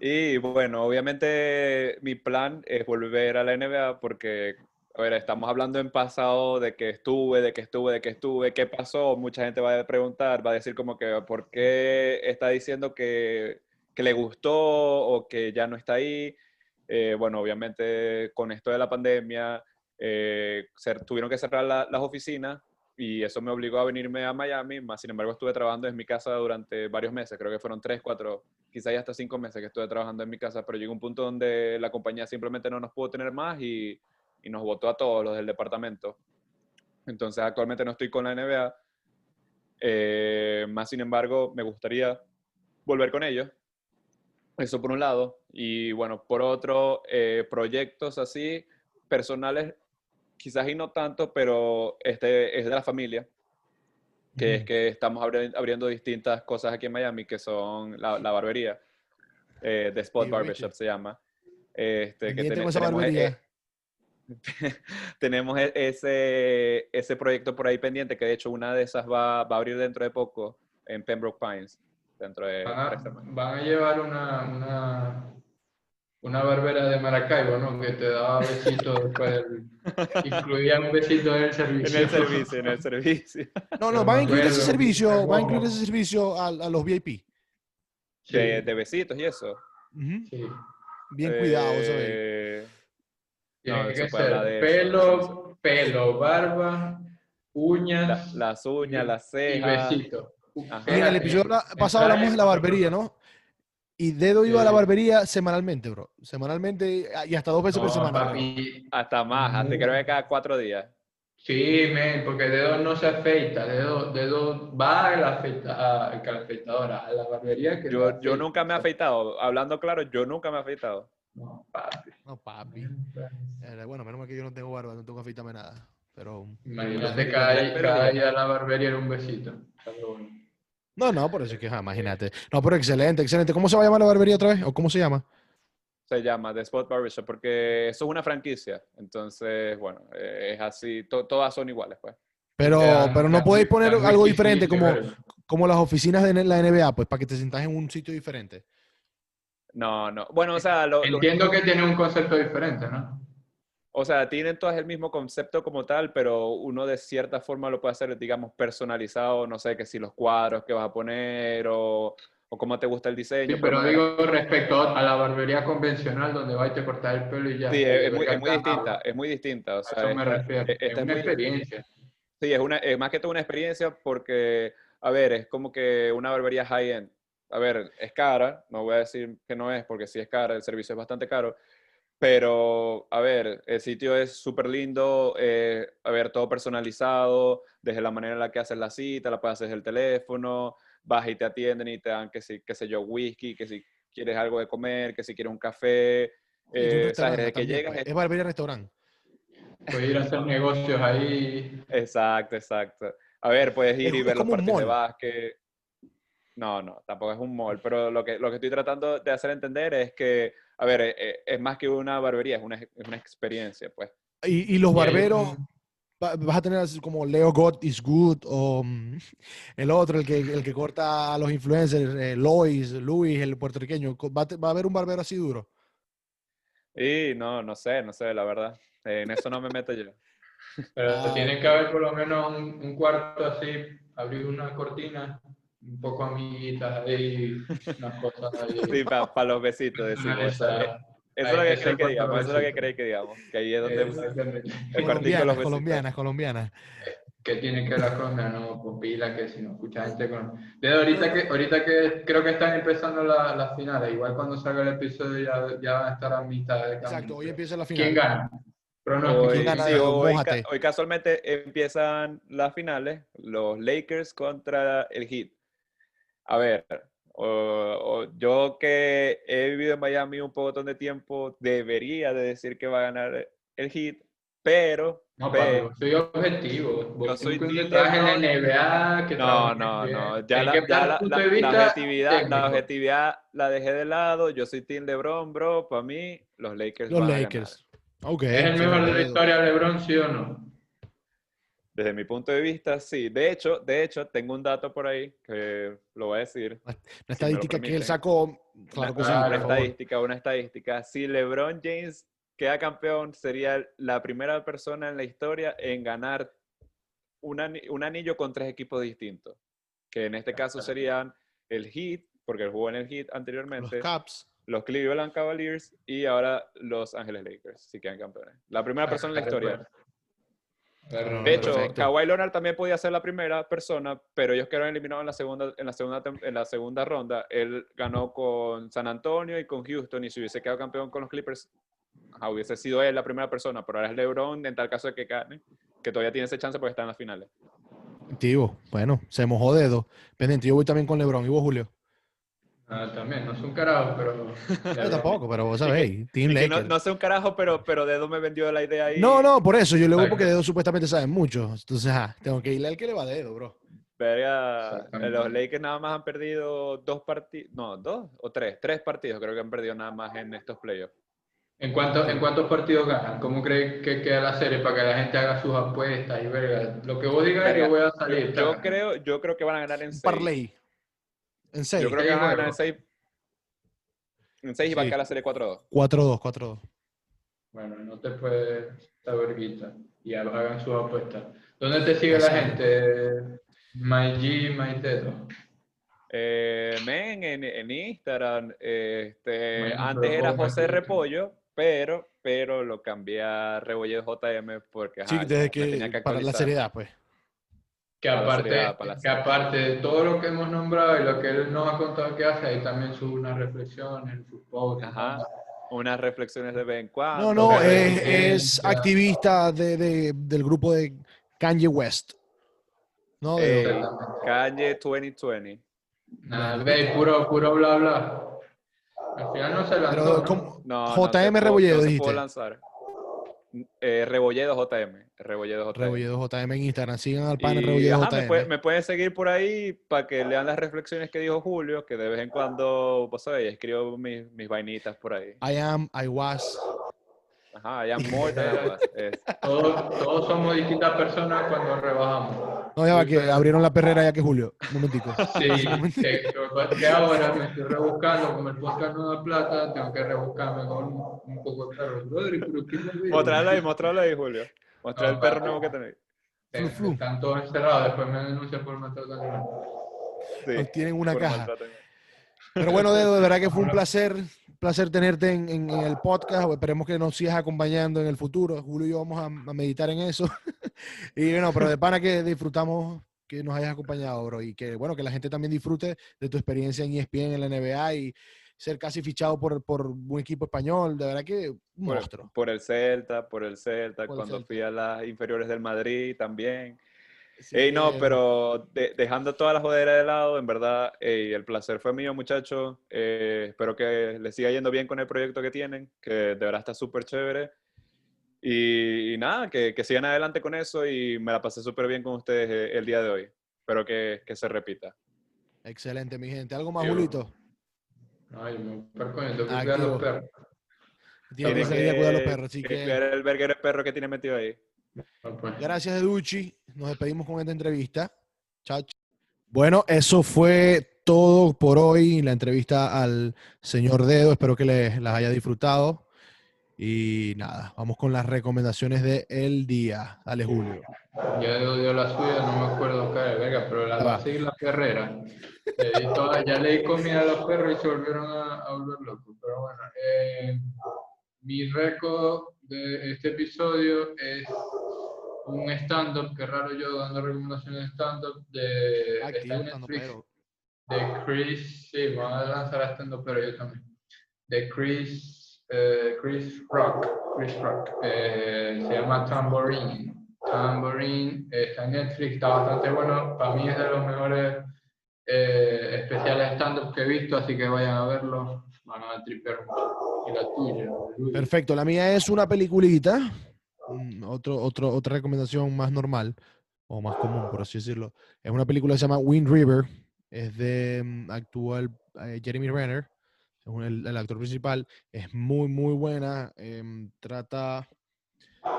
Y bueno, obviamente mi plan es volver a la NBA porque a ver, estamos hablando en pasado de que estuve, de que estuve, de que estuve, ¿qué pasó? Mucha gente va a preguntar, va a decir como que, ¿por qué está diciendo que, que le gustó o que ya no está ahí? Eh, bueno, obviamente con esto de la pandemia, eh, tuvieron que cerrar las oficinas y eso me obligó a venirme a Miami, más sin embargo estuve trabajando en mi casa durante varios meses, creo que fueron tres, cuatro, quizás hasta cinco meses que estuve trabajando en mi casa, pero llegó un punto donde la compañía simplemente no nos pudo tener más y y nos votó a todos los del departamento. Entonces actualmente no estoy con la NBA. Eh, más sin embargo, me gustaría volver con ellos. Eso por un lado. Y bueno, por otro, eh, proyectos así, personales, quizás y no tanto, pero este es de la familia. Que es que estamos abriendo distintas cosas aquí en Miami, que son la, barbería. Eh, The Spot Barbershop se llama. Este, que tenemos, barbería? tenemos e-, ese, ese proyecto por ahí pendiente, que de hecho una de esas va, va a abrir dentro de poco en Pembroke Pines. Dentro de van, a, llevar una, una, una, barbera de Maracaibo, ¿no? Que te daba besitos después. incluía un besito en el servicio. En el servicio, en el servicio. No, no, van a incluir ese servicio, van a incluir ese servicio a, a los VIP. De, de, besitos y eso. sí. Bien cuidado, eh, tiene que ser pelo, pelo, barba, uñas. las uñas, las cejas. Y besito. En el episodio pasado hablamos de la barbería, ¿no? Y Dedo iba a la barbería semanalmente, bro. Semanalmente y hasta dos veces por semana. Hasta más, hasta creo que cada cuatro días. Sí, men, porque Dedo no se afeita, Dedo, dedo va a la, afeita, a, la afeitadora, a la barbería. Que yo, yo nunca me he afeitado, hablando claro, yo nunca me he afeitado. No, papi. No, papi. Eh, bueno, menos mal que yo no tengo barba, no tengo que afeitarme nada. Pero. Imagínate cada, día la barbería era un besito. No, no, por eso es que, imagínate. No, pero excelente, excelente. ¿Cómo se va a llamar la barbería otra vez? ¿O cómo se llama? Se llama The Spot Barbershop porque eso es una franquicia. Entonces, bueno, eh, es así. todas son iguales, pues. Pero, pero no podéis poner algo diferente como, como las oficinas de la NBA, pues para que te sientas en un sitio diferente. No, no. Bueno, o sea, lo, entiendo que tiene un concepto diferente, ¿no? O sea, tienen todas el mismo concepto como tal, pero uno de cierta forma lo puede hacer, digamos, personalizado, no sé, que si los cuadros que vas a poner o, o cómo te gusta el diseño. Sí, pero digo respecto a la barbería convencional donde vais a te cortar el pelo y ya. Sí, es, muy, distinta, es muy distinta. O sea, eso me refiero. Es, una experiencia. Sí, es, una, es más que todo una experiencia porque, a ver, es como que una barbería high-end a ver, es cara, no voy a decir que no es, porque sí es cara, el servicio es bastante caro, pero, a ver, el sitio es súper lindo, eh, a ver, todo personalizado, desde la manera en la que haces la cita, la puedes hacer desde el teléfono, vas y te atienden y te dan, que si, qué sé yo, whisky, que si quieres algo de comer, que si quieres un café, eh, desde que llegas... Pues, es barbería restaurante. Puedes ir a hacer negocios ahí. Exacto, exacto. A ver, puedes ir y ver los partidos de básquet. No, no, tampoco es un mall, pero lo que, lo que estoy tratando de hacer entender es que, a ver, eh, eh, es, más que una barbería, es una, es una experiencia, pues. Y, y los barberos, vas a tener así como Leo God is Good o mm, el otro, el que, el que corta a los influencers, eh, Lois, Luis, el puertorriqueño. ¿Va a, ¿Va a haber un barbero así duro? Y no, no sé, no sé, la verdad. en eso no me meto yo. Pero ah, tiene que haber por lo menos un, un cuarto así, abrir una cortina un poco amiguitas ahí, unas cosas ahí. Sí, para los besitos, decimos. Eso, es lo que cree que digamos, eso es lo que cree que digamos, que ahí es donde el colombianas, los colombianas, colombianas. ¿Qué tiene que ver la Colombia? No, pues pila, que si no escucha gente con... Desde ahorita que, ahorita que creo que están empezando las la finales, igual cuando salga el episodio ya, ya van a estar a mitad de camino. Exacto, hoy empieza la final. ¿Quién gana? Hoy, ¿Quién gana sí, hoy, hoy, casualmente empiezan las finales, los Lakers contra el Heat. A ver, yo que he vivido en Miami un poco de tiempo, debería de decir que va a ganar el Heat, pero... No, soy objetivo. Yo soy en la NBA, que no, no, no. Ya, la, ya la, objetividad, la objetividad la dejé de lado. Yo soy Team LeBron, bro. Para mí, los Lakers. Los Lakers. Okay. ¿Es el mejor de la historia LeBron, sí o no? Desde mi punto de vista, sí. De hecho, de hecho, tengo un dato por ahí que lo voy a decir. Una estadística que él sacó, claro una, una estadística, una estadística. Si LeBron James queda campeón, sería la primera persona en la historia en ganar un, ani- un anillo con tres equipos distintos. Que en este caso serían el Heat, porque él jugó en el Heat Los anteriormente, Caps. los Cleveland Cavaliers y ahora los Ángeles Lakers, si quedan campeones. La primera persona en la historia. Agarra- De hecho, Perfecto. Kawhi Leonard también podía ser la primera persona, pero ellos quedaron eliminados en la segunda, en la segunda, en la segunda ronda. Él ganó con San Antonio y con Houston, y si hubiese quedado campeón con los Clippers, ajá, hubiese sido él la primera persona, pero ahora es LeBron en tal caso de que gane, que todavía tiene esa chance porque está en las finales. Tío, bueno, se mojó dedo. Pendiente, yo voy también con LeBron. ¿Y vos, Julio? Ah, también, no es un carajo, pero. Yo tampoco, pero vos sabéis. Team que no, Lakers. no sé un carajo, pero, pero Dedo me vendió la idea ahí. No, no, por eso. Yo le voy porque. Dedo supuestamente sabe mucho. Entonces, ajá, tengo que irle al que le va Dedo, bro. Verga, los Lakers nada más han perdido dos partidos, no, dos o tres, tres partidos creo que han perdido nada más en estos playoffs. ¿En, cuánto- ¿En cuántos partidos ganan? ¿Cómo crees que queda la serie para que la gente haga sus apuestas y verga? Lo que vos digas es que voy a salir. Yo creo, yo creo que van a ganar en seis. parlay. En seis. Yo creo que van a ganar en juegos. seis. En seis y va a Sí. quedar la serie 4-2. 4-2, 4-2. Bueno, no te puede esta verguita. Y ha- hagan sus apuestas. ¿Dónde te sigue la gente? MyG, MyTedo. Eh, men, en, en Instagram, este, Bueno, antes era José aquí. Repollo, pero, pero lo cambié a Rebolledo JM porque Sí, ajá, desde me que, tenía que para la seriedad, pues. Que aparte, que aparte de todo lo que hemos nombrado y lo que él nos ha contado que hace, ahí también sube una reflexión en sus posts. Ajá. Unas reflexiones de vez en cuando. No, no, es, activista de, de- del grupo de Kanye West. ¿No? Eh, De- Exactamente. Calle 2020. Nada, ve, puro, puro bla bla. Al final no se lanzó. pero, ¿no? No, JM no se Rebolledo, pudo lanzar. Eh, Rebolledo JM. Rebolledo JM. Rebolledo JM en Instagram. Sigan al pan Y, Rebolledo ajá, me, JM. puede- me pueden seguir por ahí para que lean las reflexiones que dijo Julio, que de vez en cuando, vos sabés, escribo mis, mis vainitas por ahí. I am, I was. Ajá, was. Es- Todos, todos somos distintas personas cuando rebajamos. No, ya va, que abrieron la perrera ya que Julio. Un momentico. Sí, que, que ahora me estoy rebuscando, como el podcast no da plata, tengo que rebuscarme con un, poco de perro. Brother, pero ¿qué ahí, mostrarlo ahí, Julio. Mostrar No, el perro va. nuevo que tenéis. Eh. Están todos encerrados, después me denuncian por maltrato animal. Sí, Nos tienen una caja. Pero bueno, Dedo, de verdad que fue un placer, placer tenerte en, en- en el podcast. Esperemos que nos sigas acompañando en el futuro. Julio y yo vamos a, a meditar en eso. y bueno, pero de pana que disfrutamos que nos hayas acompañado, bro. Y que bueno, que la gente también disfrute de tu experiencia en ESPN, en la NBA y ser casi fichado por, por un equipo español. De verdad que un Por, monstruo. por el Celta, por el Celta, Por el cuando Celta. fui a las inferiores del Madrid también. Así Ey, no, que, pero de- dejando toda la jodera de lado, en verdad, ey, el placer fue mío, muchachos. Eh, espero que les siga yendo bien con el proyecto que tienen, que de verdad está súper chévere. Y, y nada, que, que sigan adelante con eso y me la pasé súper bien con ustedes eh, el día de hoy. Espero que, que se repita. Excelente, mi gente. ¿Algo más, Sí, Julito? Ay, me voy con tengo que Activo. cuidar a los perros. Tienes que Tiene salir a cuidar a los perros. Así que que el verguero de perro que tiene metido ahí. Gracias, Educhi. Nos despedimos con esta entrevista. Chao. ch- Bueno, eso fue todo por hoy. La entrevista al señor Dedo. Espero que les las haya disfrutado. Y nada, vamos con las recomendaciones del día. Dale, Julio. Ya dio la suya, no me acuerdo era, verga, pero la Va. de la Ferrera. Le di toda- ya le di comida a los perros y se volvieron a, a volver locos. Pero bueno, eh, mi récord de este episodio es un stand-up, que raro yo dando recomendaciones de stand-up, de, está Activo, en estando Netflix, pero. de Chris, sí, van a lanzar a stand-up, pero yo también, de Chris, eh, Chris Rock, Chris Rock, eh, se llama Tambourine. Tambourine eh, está en Netflix, está bastante bueno, para mí es de los mejores eh, especiales stand-up que he visto, así que vayan a verlo, van a tripear mucho. Perfecto. La mía es una peliculita. Otra recomendación más normal o más común, por así decirlo. Es una película que se llama Wind River. Es de mm, actual eh, Jeremy Renner, es el, actor principal. Es muy, muy buena. em, trata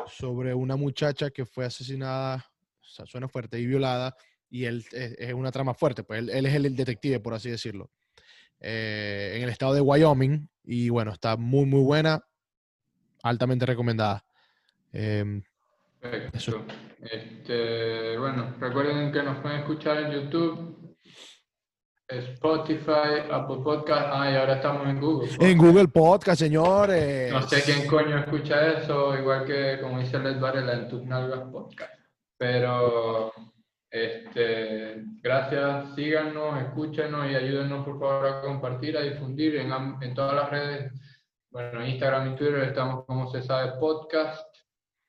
sobre una muchacha que fue asesinada, suena fuerte, y violada. Y él es, es una trama fuerte, pues él, él es el detective, por así decirlo. eh, en el estado de Wyoming. Y bueno, está muy, muy buena. altamente recomendada. Em, Perfecto. Este, bueno, recuerden que nos pueden escuchar en YouTube, Spotify, Apple Podcast. Ah, y ahora estamos en Google. en Google Podcast, señores. No sé quién coño escucha eso, igual que como dice Les Varela en tus nalgas podcast. Pero este, gracias, síganos, escúchenos y ayúdenos por favor a compartir, a difundir en, en todas las redes. Bueno, Instagram y Twitter estamos como se sabe podcast.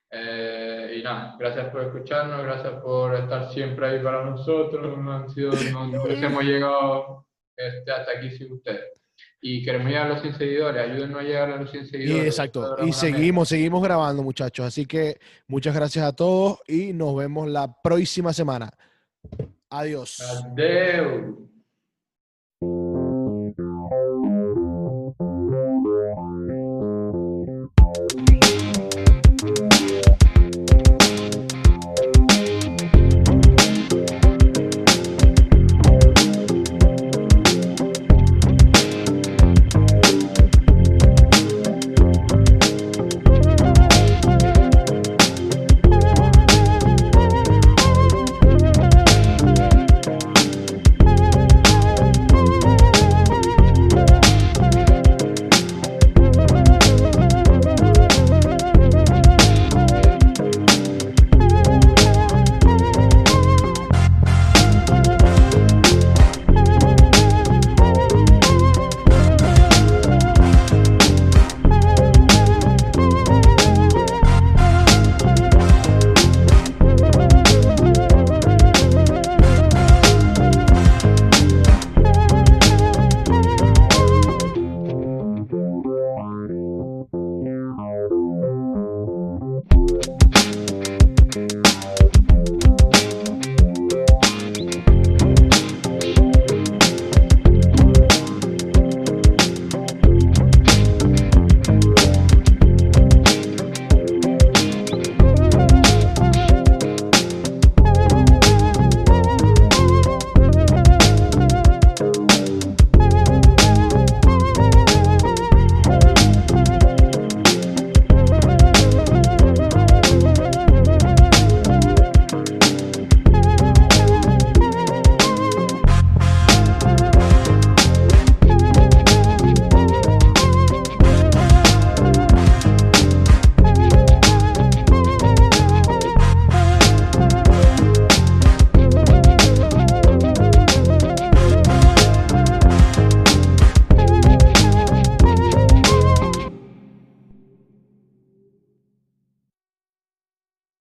Eh, y nada, gracias por escucharnos, gracias por estar siempre ahí para nosotros. No han sido, no, no hubiésemos llegado este, hasta aquí sin ustedes. Y queremos llegar a los 100 seguidores, ayúdenos a llegar a los 100 Y seguidores. exacto. Y una meta. seguimos, seguimos grabando, muchachos. Así que muchas gracias a todos y nos vemos la próxima semana. Adiós. Adeu.